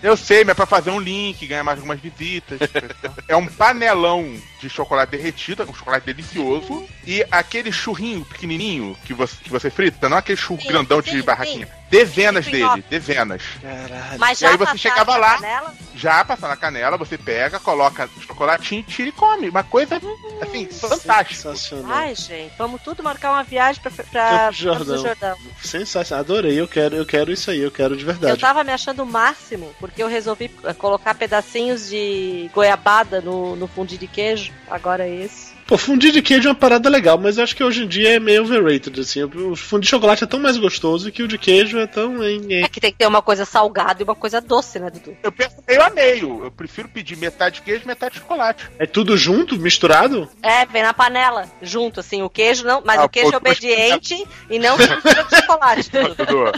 Eu sei, mas é pra fazer um link, ganhar mais algumas visitas. é um panelão de chocolate derretido, um chocolate delicioso. E aquele churrinho pequenininho que você, que você frita, não aquele churro Sim, grandão sim, de sim. barraquinha. Dezenas Sim, dele, ó. dezenas. Caralho. Mas E já aí você chegava lá- panela? Já passar na canela, você pega, coloca chocolatinho, tira e come. Uma coisa, assim, fantástica. Sensacional. Ai, gente, vamos tudo marcar uma viagem pra, pra do Jordão. Jordão. Sensacional. Adorei, eu quero, eu quero isso aí, eu quero de Eu verdade. tava me achando o máximo, porque eu resolvi colocar pedacinhos de goiabada no, no de queijo. Agora é esse. Pô, fundir de queijo é uma parada legal, mas eu acho que hoje em dia é meio overrated, assim. O fundo de chocolate é tão mais gostoso que o de queijo é tão. É que tem que ter uma coisa salgada e uma coisa doce, né, Dudu? Eu penso meio a meio. Eu prefiro pedir metade queijo e metade chocolate. É tudo junto, misturado? É, vem na panela, junto, assim, o queijo não. Mas Ah, o queijo pô, é obediente e não mistura com chocolate.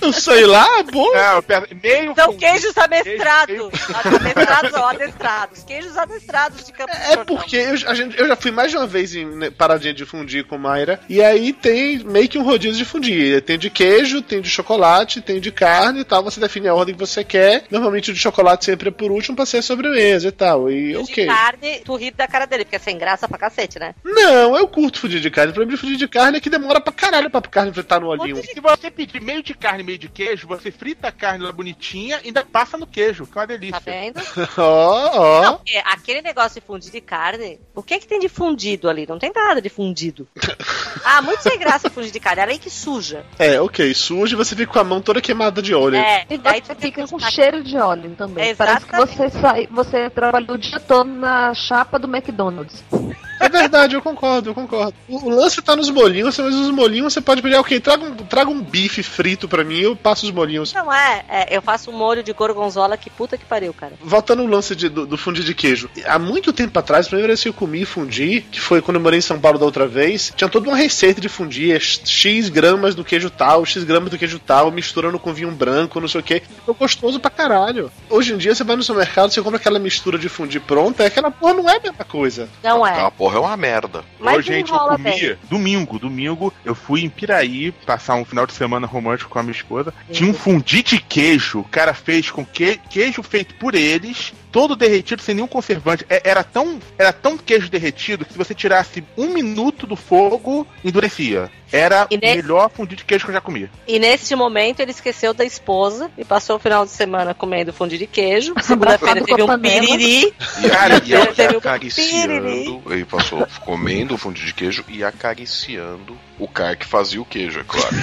Eu sei lá, bom. É, eu penso, meio São fundi. queijos amestrados. Queijo, Amestrados ou adestrados. Queijos adestrados de Campos do É porque eu, a gente, eu já fui mais de uma vez em né, paradinha de fundir com Mayra, e aí tem meio que um rodízio de fundir. Tem de queijo, tem de chocolate, tem de carne e tal. Você define a ordem que você quer. Normalmente o de chocolate sempre é por último pra ser a sobremesa e tal. E E o ok. de carne, tu ri da cara dele, porque é sem graça pra cacete, né? Não, eu curto fundir de carne. O problema de fundir de carne é que demora pra caralho pra carne fritar no olhinho. Se você pedir meio de carne e meio de queijo, você frita a carne lá bonitinha e ainda passa no queijo, que é uma delícia. Tá vendo? Ó, ó. Não, porque aquele negócio de fundir de carne, o que que tem de fundido ali? Não tem nada de fundido. ah, muito sem graça fundir de carne, além que suja. É, ok. Suja e você fica com a mão toda queimada de óleo. É, E daí você fica com cheiro de óleo também. Parece que você, sai, você trabalhou o dia todo na chapa do McDonald's. É verdade, eu concordo, eu concordo. O, o lance tá nos molinhos, mas os molinhos você pode pedir, ok, traga um, traga um bife frito pra mim, eu passo os molinhos. Não é, é, eu faço um molho de gorgonzola que puta que pariu, cara. Voltando no lance de- do, do fundi de queijo. Há muito tempo atrás, a primeira vez que eu comi fundi, que foi quando eu morei em São Paulo da outra vez, tinha toda uma receita de fundi, é X gramas do queijo tal, X gramas do queijo tal, misturando com vinho branco, não sei o que. Ficou gostoso pra caralho. Hoje em dia, você vai no supermercado, você compra aquela mistura de fundi pronta, é aquela porra não é a mesma coisa. Não é. Aquela porra é uma merda. Mas Hoje, gente, eu enrola comi bem. domingo. Domingo eu fui em Piraí passar um final de semana romântico com a minha esposa. Tinha um fundi de queijo. O cara fez com que, queijo feito por eles, todo derretido, sem nenhum conservante. É- era, tão, era tão queijo derretido que se você tirasse um minuto do fogo, endurecia. Era E o ne- melhor fundi de queijo que eu já comi. E neste momento ele esqueceu da esposa e passou o final de semana comendo fundi de queijo. Segunda-feira teve um piriri. E, cara, e Ele teve a- acariciando. Ele passou comendo o fundo de queijo e acariciando o cara que fazia o queijo, é claro.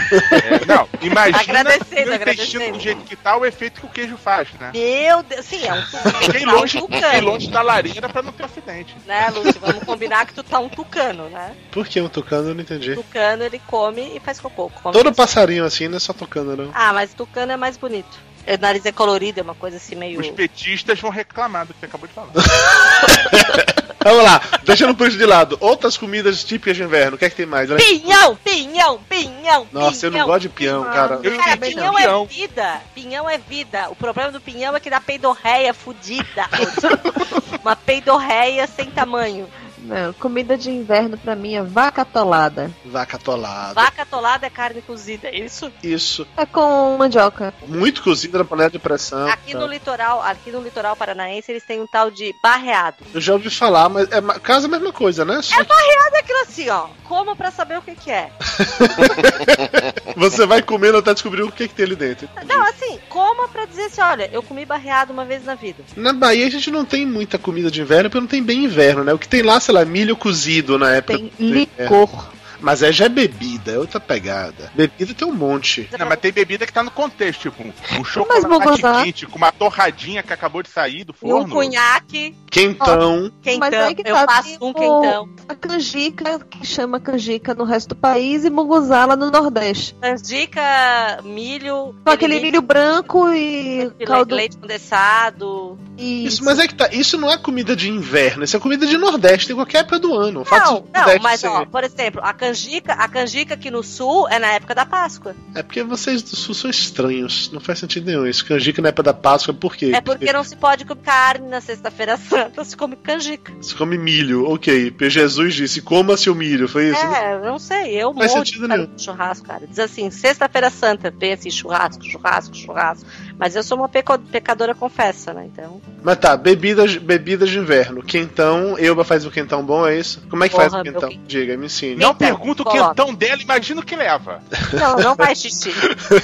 É, não, imagina Agradecendo, no intestino agradecendo. do jeito que tá, o efeito que o queijo faz, né? Meu Deus, sim, é um Fiquei longe, fiquei tucano, longe da lareira pra não ter acidente. né, Lúcio? Vamos combinar que tu tá um tucano, né? Por que um tucano? Eu não entendi. Tucano ele come e faz cocô. Come Todo passarinho assim, não é só tocando, não. Ah, mas tucano é mais bonito. O nariz é colorido, é uma coisa assim meio. Os petistas vão reclamar do que você acabou de falar. Vamos lá, deixando por isso de lado. Outras comidas típicas de inverno, o que é que tem mais? Olha- Pinhão, pinhão, pinhão. Nossa, eu não pinhão. gosto de pinhão, cara. Eu Cara, pinhão pinhão. é vida. Pinhão é vida. O problema do pinhão é que dá peidorreia fudida. Uma peidorreia sem tamanho. Não, comida de inverno pra mim é vaca atolada. Vaca atolada. Vaca atolada é carne cozida, é isso? Isso. É com mandioca. Muito cozida na panela de pressão. Aqui tá. no litoral, aqui no litoral paranaense, eles têm um tal de barreado. Eu já ouvi falar, mas é quase a mesma coisa, né? Só É barreado é aquilo assim, ó. Como pra saber o que que é. Você vai comendo até descobrir o que, que tem ali dentro. Não, assim, coma pra dizer assim, olha, eu comi barreado uma vez na vida. Na Bahia a gente não tem muita comida de inverno, porque não tem bem inverno, né? O que tem lá, sei lá, milho cozido na época. Tem do inverno. Mas é já é bebida, é outra pegada. Bebida tem um monte. Não, mas tem bebida que tá no contexto, tipo, um, um chocolate quente com uma torradinha que acabou de sair do E um forno. cunhaque, Quentão. quentão. Mas que eu tá, faço tipo, um quentão. A canjica, que chama canjica no resto do país, e munguzala no Nordeste. Canjica, milho. Com aquele milho branco e leite, caldo. leite condensado. Isso, mas é que tá. Isso não é comida de inverno, isso é comida de Nordeste, em qualquer época do ano. Não, não, mas ser- ó, por exemplo, a canjica, a canjica aqui no sul é na época da Páscoa. É porque vocês do sul são estranhos. Não faz sentido nenhum isso. Canjica na época da Páscoa, por quê? É porque não se pode comer carne na sexta-feira santa, se come canjica. Se come milho, ok. Porque Jesus disse, coma seu milho, foi isso? É, eu não sei, eu Faz morro sentido de churrasco, cara. Diz assim, sexta-feira santa, vem assim, churrasco, churrasco, churrasco. Mas eu sou uma pecadora confessa, né? Então, Mas tá, bebidas, bebidas de inverno. Quentão, Elba faz o quentão bom, é isso? Como é que faz Porra, o meu quentão? quentão. Diga, me ensine. Não Então, pergunta o coloca. quentão dela, imagina o que leva. não, não vai xixi.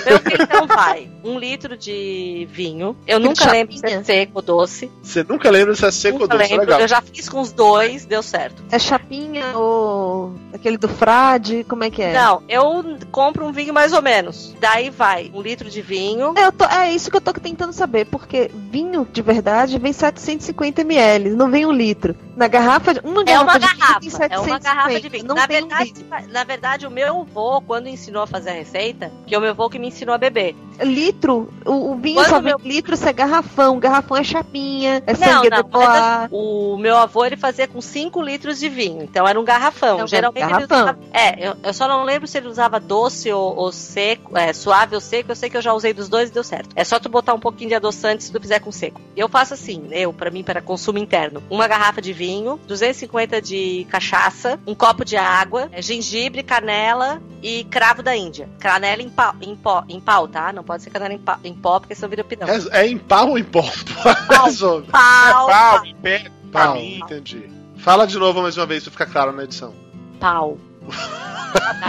Meu quentão vai um litro de vinho. Eu Aquele nunca lembro se é seco ou doce. Você nunca lembra se é seco ou nunca doce, lembro. legal. Eu já fiz com os dois, deu certo. É chapinha ou aquele do frade? Como é que é? Não, eu compro um vinho mais ou menos. Daí vai um litro de vinho. Eu tô- é isso que eu tô tentando saber, porque vinho de verdade vem 750 ml, não vem um litro. Na garrafa, de- uma É garrafa uma de vinho garrafa, tem é 750. uma garrafa de vinho. Não Na tem um litro. na verdade, o meu avô, quando ensinou a fazer a receita, que é o meu avô que me ensinou a beber. Litro, o, o vinho Quando só meu- litro se é garrafão. Garrafão é chapinha, é Não, sangue não, bois. mas o meu avô ele fazia com 5 litros de vinho, então era um garrafão. Um Geralmente garrafão. ele usava. É, eu, eu só não lembro se ele usava doce ou, ou seco, é, suave ou seco. Eu sei que eu já usei dos dois e deu certo. É só tu botar um pouquinho de adoçante se tu fizer com seco. Eu faço assim, eu, pra mim, para consumo interno: uma garrafa de vinho, 250 de cachaça, um copo de água, é, gengibre, canela e cravo da Índia. Canela em pau, em, pó, em pau, tá? Não pode ser canela em, pau, em pó, porque senão vira pinão. É, é em pau ou em pó? Resolve. Pau, É pau, pau, pé, pra Pau, mim. entendi. Fala de novo mais uma vez pra ficar claro na edição. pau.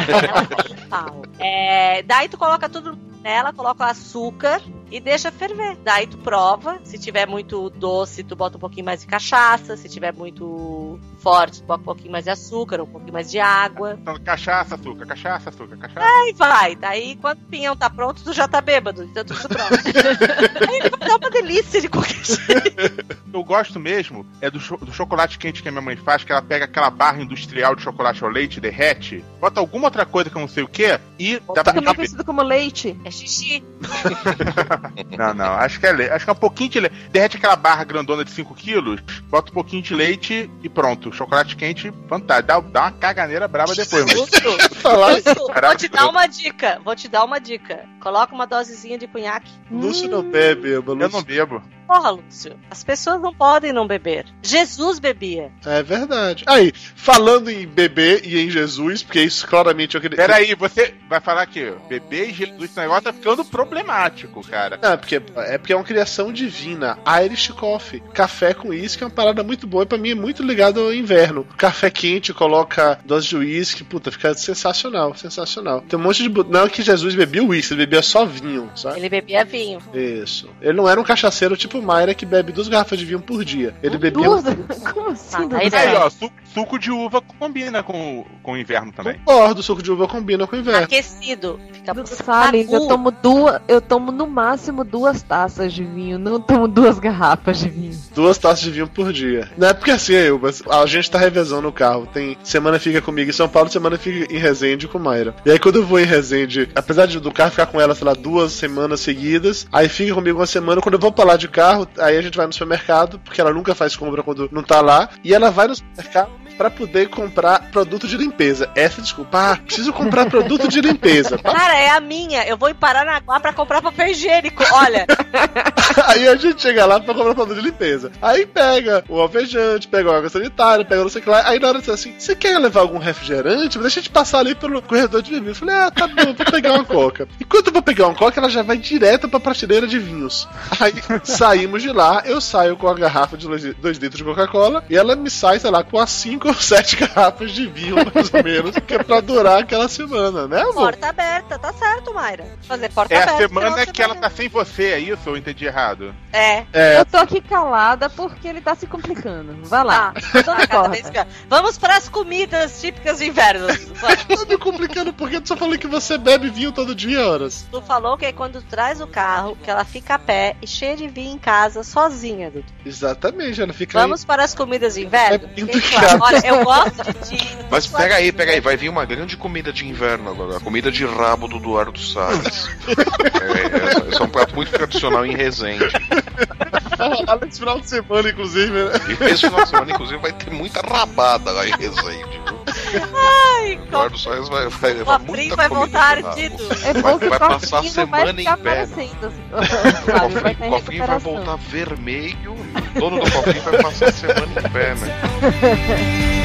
Canela em pau. É, daí tu coloca tudo nela, coloca açúcar e deixa ferver. Daí tu prova. Se tiver muito doce, tu bota um pouquinho mais de cachaça. Se tiver muito forte, tu bota um pouquinho mais de açúcar, um pouquinho mais de água. Então, cachaça, açúcar, cachaça, açúcar, cachaça. Aí vai. Daí quando o pinhão tá pronto, tu já tá bêbado. Então tudo pronto. Aí ele vai dar uma delícia de qualquer jeito. Eu gosto mesmo é do, cho- do chocolate quente que a minha mãe faz, que ela pega aquela barra industrial de chocolate ao leite, derrete, bota alguma outra coisa que eu não sei o que e dá pra Também conhecido como leite. É xixi. Não, não, acho que é leite. Acho que é um pouquinho de leite. Derrete aquela barra grandona de 5 quilos, bota um pouquinho de leite e pronto. Chocolate quente, fantástico. Dá, dá uma caganeira braba depois, mas. Vou te dar uma dica. Vou te dar uma dica. Coloca uma dosezinha de cunhaque. Lúcio não bebe. Eu Lúcio... não bebo. Porra, Lúcio. As pessoas não podem não beber. Jesus bebia. É verdade. Aí, falando em bebê e em Jesus, porque isso claramente eu queria. Peraí, você vai falar que bebê e Jesus, esse negócio tá ficando problemático, cara. Não, é porque, é porque é uma criação divina. Irish Coffee. Café com uísque é uma parada muito boa e pra mim é muito ligado ao inverno. Café quente, coloca dose de uísque, puta, fica sensacional, sensacional. Tem um monte de. Não é que Jesus bebia uísque, ele bebia só vinho, sabe? Ele bebia vinho. Isso. Ele não era um cachaceiro tipo Mayra que bebe duas garrafas de vinho por dia. Ele bebia. Duas? Como assim? Ah, duas? aí Aí, É. ó, su- suco de uva combina com, com o inverno também. Concordo, suco de uva combina com o inverno. Aquecido. Fica Salles, eu tomo duas, eu tomo no máximo duas taças de vinho, não tomo duas garrafas de vinho. Duas taças de vinho por dia. Não é porque assim, eu, mas a gente tá revezando o carro. Tem semana fica comigo em São Paulo, semana fica em Resende com Mayra. E aí quando eu vou em Resende, apesar de do carro ficar com ela, sei lá, duas semanas seguidas, aí fica comigo uma semana. Quando eu vou pra lá de carro, aí a gente vai no supermercado, porque ela nunca faz compra quando não tá lá. E ela vai no supermercado pra poder comprar produto de limpeza. Essa desculpa, ah, preciso comprar produto de limpeza. Cara, é a minha. Eu vou em Paranaguá pra comprar papel higiênico. Olha, Aí a gente chega lá pra comprar produto de limpeza. Aí pega o alvejante, pega a água sanitária, pega não sei o que lá. Aí na hora de assim, você quer levar algum refrigerante? Deixa a gente passar ali pelo corredor de bebida. Eu falei, ah, tá bom, vou pegar uma coca. Enquanto eu vou pegar uma coca, ela já vai direto pra prateleira de vinhos. Aí saímos de lá, eu saio com a garrafa de 2 litros de Coca-Cola e ela me sai, sei lá, com as 5 ou 7 garrafas de vinho, mais ou menos, que é pra durar aquela semana, né, amor? porta aberta. Tá certo, Mayra. Fazer porta É aberta. a semana que ela tá sem você, é isso? Eu entendi errado. É. É, Eu tô aqui calada porque ele tá se complicando. Vai lá. Tô Tá cada vez pior. Vamos pras comidas típicas de inverno. tá me complicando porque tu só falou que você bebe vinho todo dia, horas. Tu falou que é quando traz o carro, que ela fica a pé e cheia de vinho em casa, sozinha, Dudu. Exatamente, ela fica aí. Vamos para as comidas de inverno? É claro. chato. Eu gosto de. Mas pega aí, pega aí, vai vir uma grande comida de inverno agora, a comida de rabo do Eduardo Salles. é, é, esse é um prato muito tradicional em Resende. Esse final de semana, inclusive, né? E esse final de semana, inclusive, vai ter muita rabada lá em Resende. Ai, Eduardo Salles vai, vai o levar muita vai comida voltar ardido. É Vai- bom que vai o passar a vai semana ficar em pé, assim. O Vai cofrinho, ter o cofrinho vai voltar vermelho, o dono do cofrinho vai passar a semana em pé, né?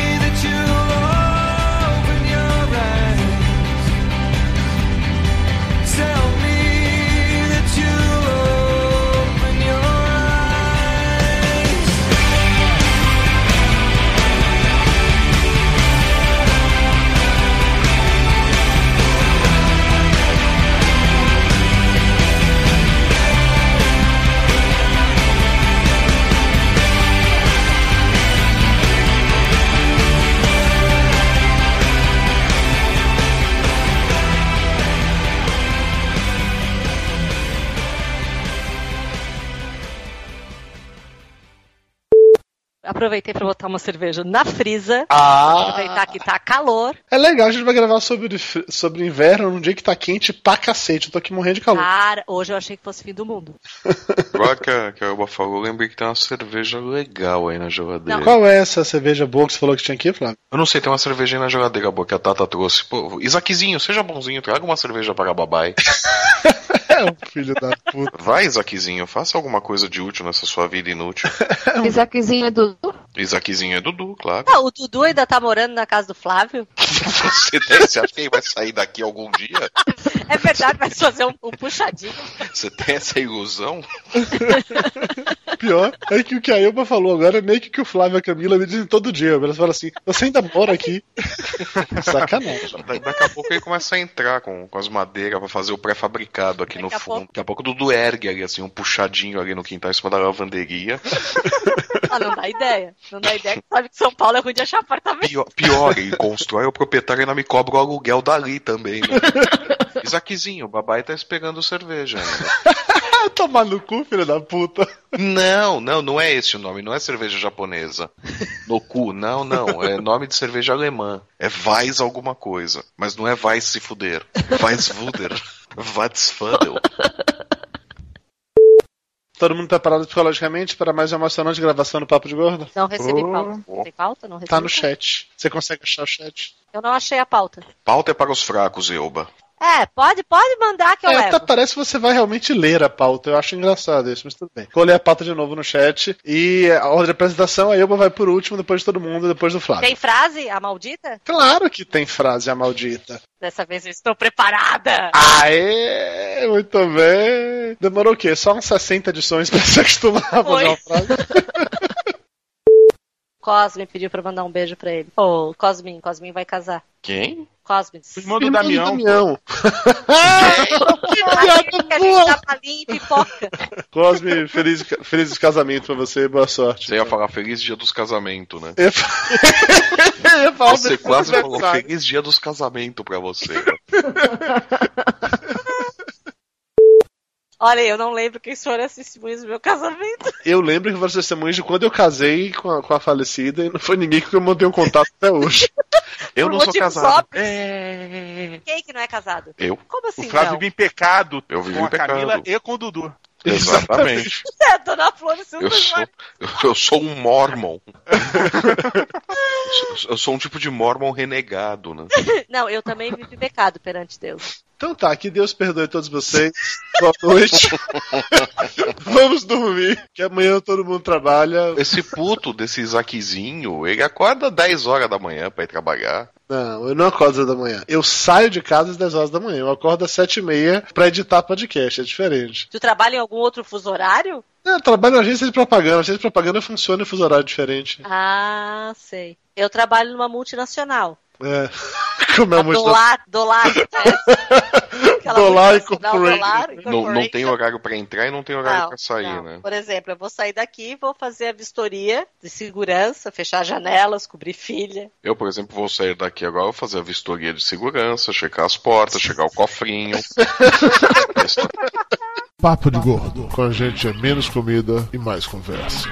Aproveitei pra botar uma cerveja na frisa. Ah, Aproveitar que tá calor. é legal, a gente vai gravar sobre, sobre inverno num dia que tá quente pra cacete. Eu tô aqui morrendo de calor. Cara, hoje eu achei que fosse fim do mundo. Agora que a, que a Elba falou, eu lembrei que tem uma cerveja legal aí na geladeira. Qual é essa cerveja boa que você falou que tinha aqui, Flávio? Eu não sei, tem uma cervejinha na geladeira boa que a Tata trouxe. Pô, Isaquizinho, seja bonzinho, traga uma cerveja para a babai. É um filho da puta. Vai, Isaquizinho, faça alguma coisa de útil nessa sua vida inútil. Isaaczinho é do. Isaquizinho é Dudu, claro. Ah, o Dudu ainda tá morando na casa do Flávio? Você, tem- você acha que ele vai sair daqui algum dia? É verdade, vai fazer um, um puxadinho. Você tem essa ilusão? Pior é que o que a Elba falou agora é meio que o que o Flávio e a Camila me dizem todo dia. Elas falam assim: você ainda mora aqui? Sacanagem. Da- daqui a pouco ele começa a entrar com, com as madeiras pra fazer o pré-fabricado aqui no Daqui a fundo. pouco. Daqui a pouco o Dudu ergue ali, assim, um puxadinho ali no quintal em cima da lavanderia. Ah, não dá ideia. Não dá ideia que sabe que São Paulo é ruim de achar apartamento. Pior, pior, ele constrói, o proprietário ainda me cobra o aluguel dali também, né? Isaquizinho, o babai tá esperando cerveja ainda. Ah, tomar no cu, filho da puta. Não, não, não é esse o nome, não é cerveja japonesa. No cu, não, não, é nome de cerveja alemã. É Weiss alguma coisa, mas não é Weiss se fuder. Weisswuder. Watzfudel. Todo mundo preparado psicologicamente para mais uma emocionante gravação do Papo de Gordo? Não recebi Oh. pauta. Tem pauta? Não recebi Tá no pauta. chat. Você consegue achar o chat? Eu não achei a pauta. Pauta é para os fracos, Elba. É, pode, pode mandar que eu É, levo. até parece que você vai realmente ler a pauta. Eu acho engraçado isso, mas tudo bem. Vou ler a pauta de novo no chat. E a ordem de apresentação, a Elba vai por último, depois de todo mundo, depois do Flávio. Tem frase, a maldita? Claro que tem frase, a maldita. Dessa vez eu estou preparada. Aê, muito bem. Demorou o quê? Só uns 60 edições pra se acostumar a fazer uma frase? Cosme pediu pra mandar um beijo pra ele. Ô, Cosmin, Cosmin vai casar. Quem? Cosme. Irmão do Irmão Damião. Damião. que piada a gente boa! dá palinha e pipoca. Cosme, feliz, feliz casamento pra você, boa sorte. Você ia falar Feliz Dia dos Casamentos, né? Eu eu Você quase falou. Feliz Dia dos Casamentos pra você. Olha, eu não lembro quem foram as testemunhas do meu casamento. Eu lembro que foram testemunhas de quando eu casei com a, com a falecida e não foi ninguém que eu mantenho contato até hoje. Eu Por não sou casado. É. Quem que não é casado? Eu? Como O assim, Flávio não? vive em pecado Eu vivi com em a Camila pecado. e com o Dudu. Exatamente. É, Dona Flor, se Eu sou, eu sou um mormon. Eu sou- Eu sou um tipo de mormon renegado, né? Não, eu também vivi pecado perante Deus. Então tá, que Deus perdoe todos vocês. Boa noite. Vamos dormir, que amanhã todo mundo trabalha. Esse puto desse Isaquizinho, ele acorda 10 horas da manhã pra ir trabalhar. Não, eu não acordo às 10 da manhã. Eu saio de casa às 10 horas da manhã. Eu acordo às 7 e meia pra editar podcast, é diferente. Tu trabalha em algum outro fuso horário? É, eu trabalho na agência de propaganda. A agência de propaganda funciona em fuso horário diferente. Ah, sei. Eu trabalho numa multinacional. É. Como é A muito. Dolar, Dolar? Aquela Dolar multinacional Incorporated. Dolar Não, não tem horário pra entrar e não tem horário pra sair, não. né? Por exemplo, eu vou sair daqui, vou fazer a vistoria de segurança, fechar janelas, cobrir filha. Eu, por exemplo, vou sair daqui agora, vou fazer a vistoria de segurança, checar as portas, chegar o cofrinho. Papo de Gordo. Com a gente é menos comida e mais conversa.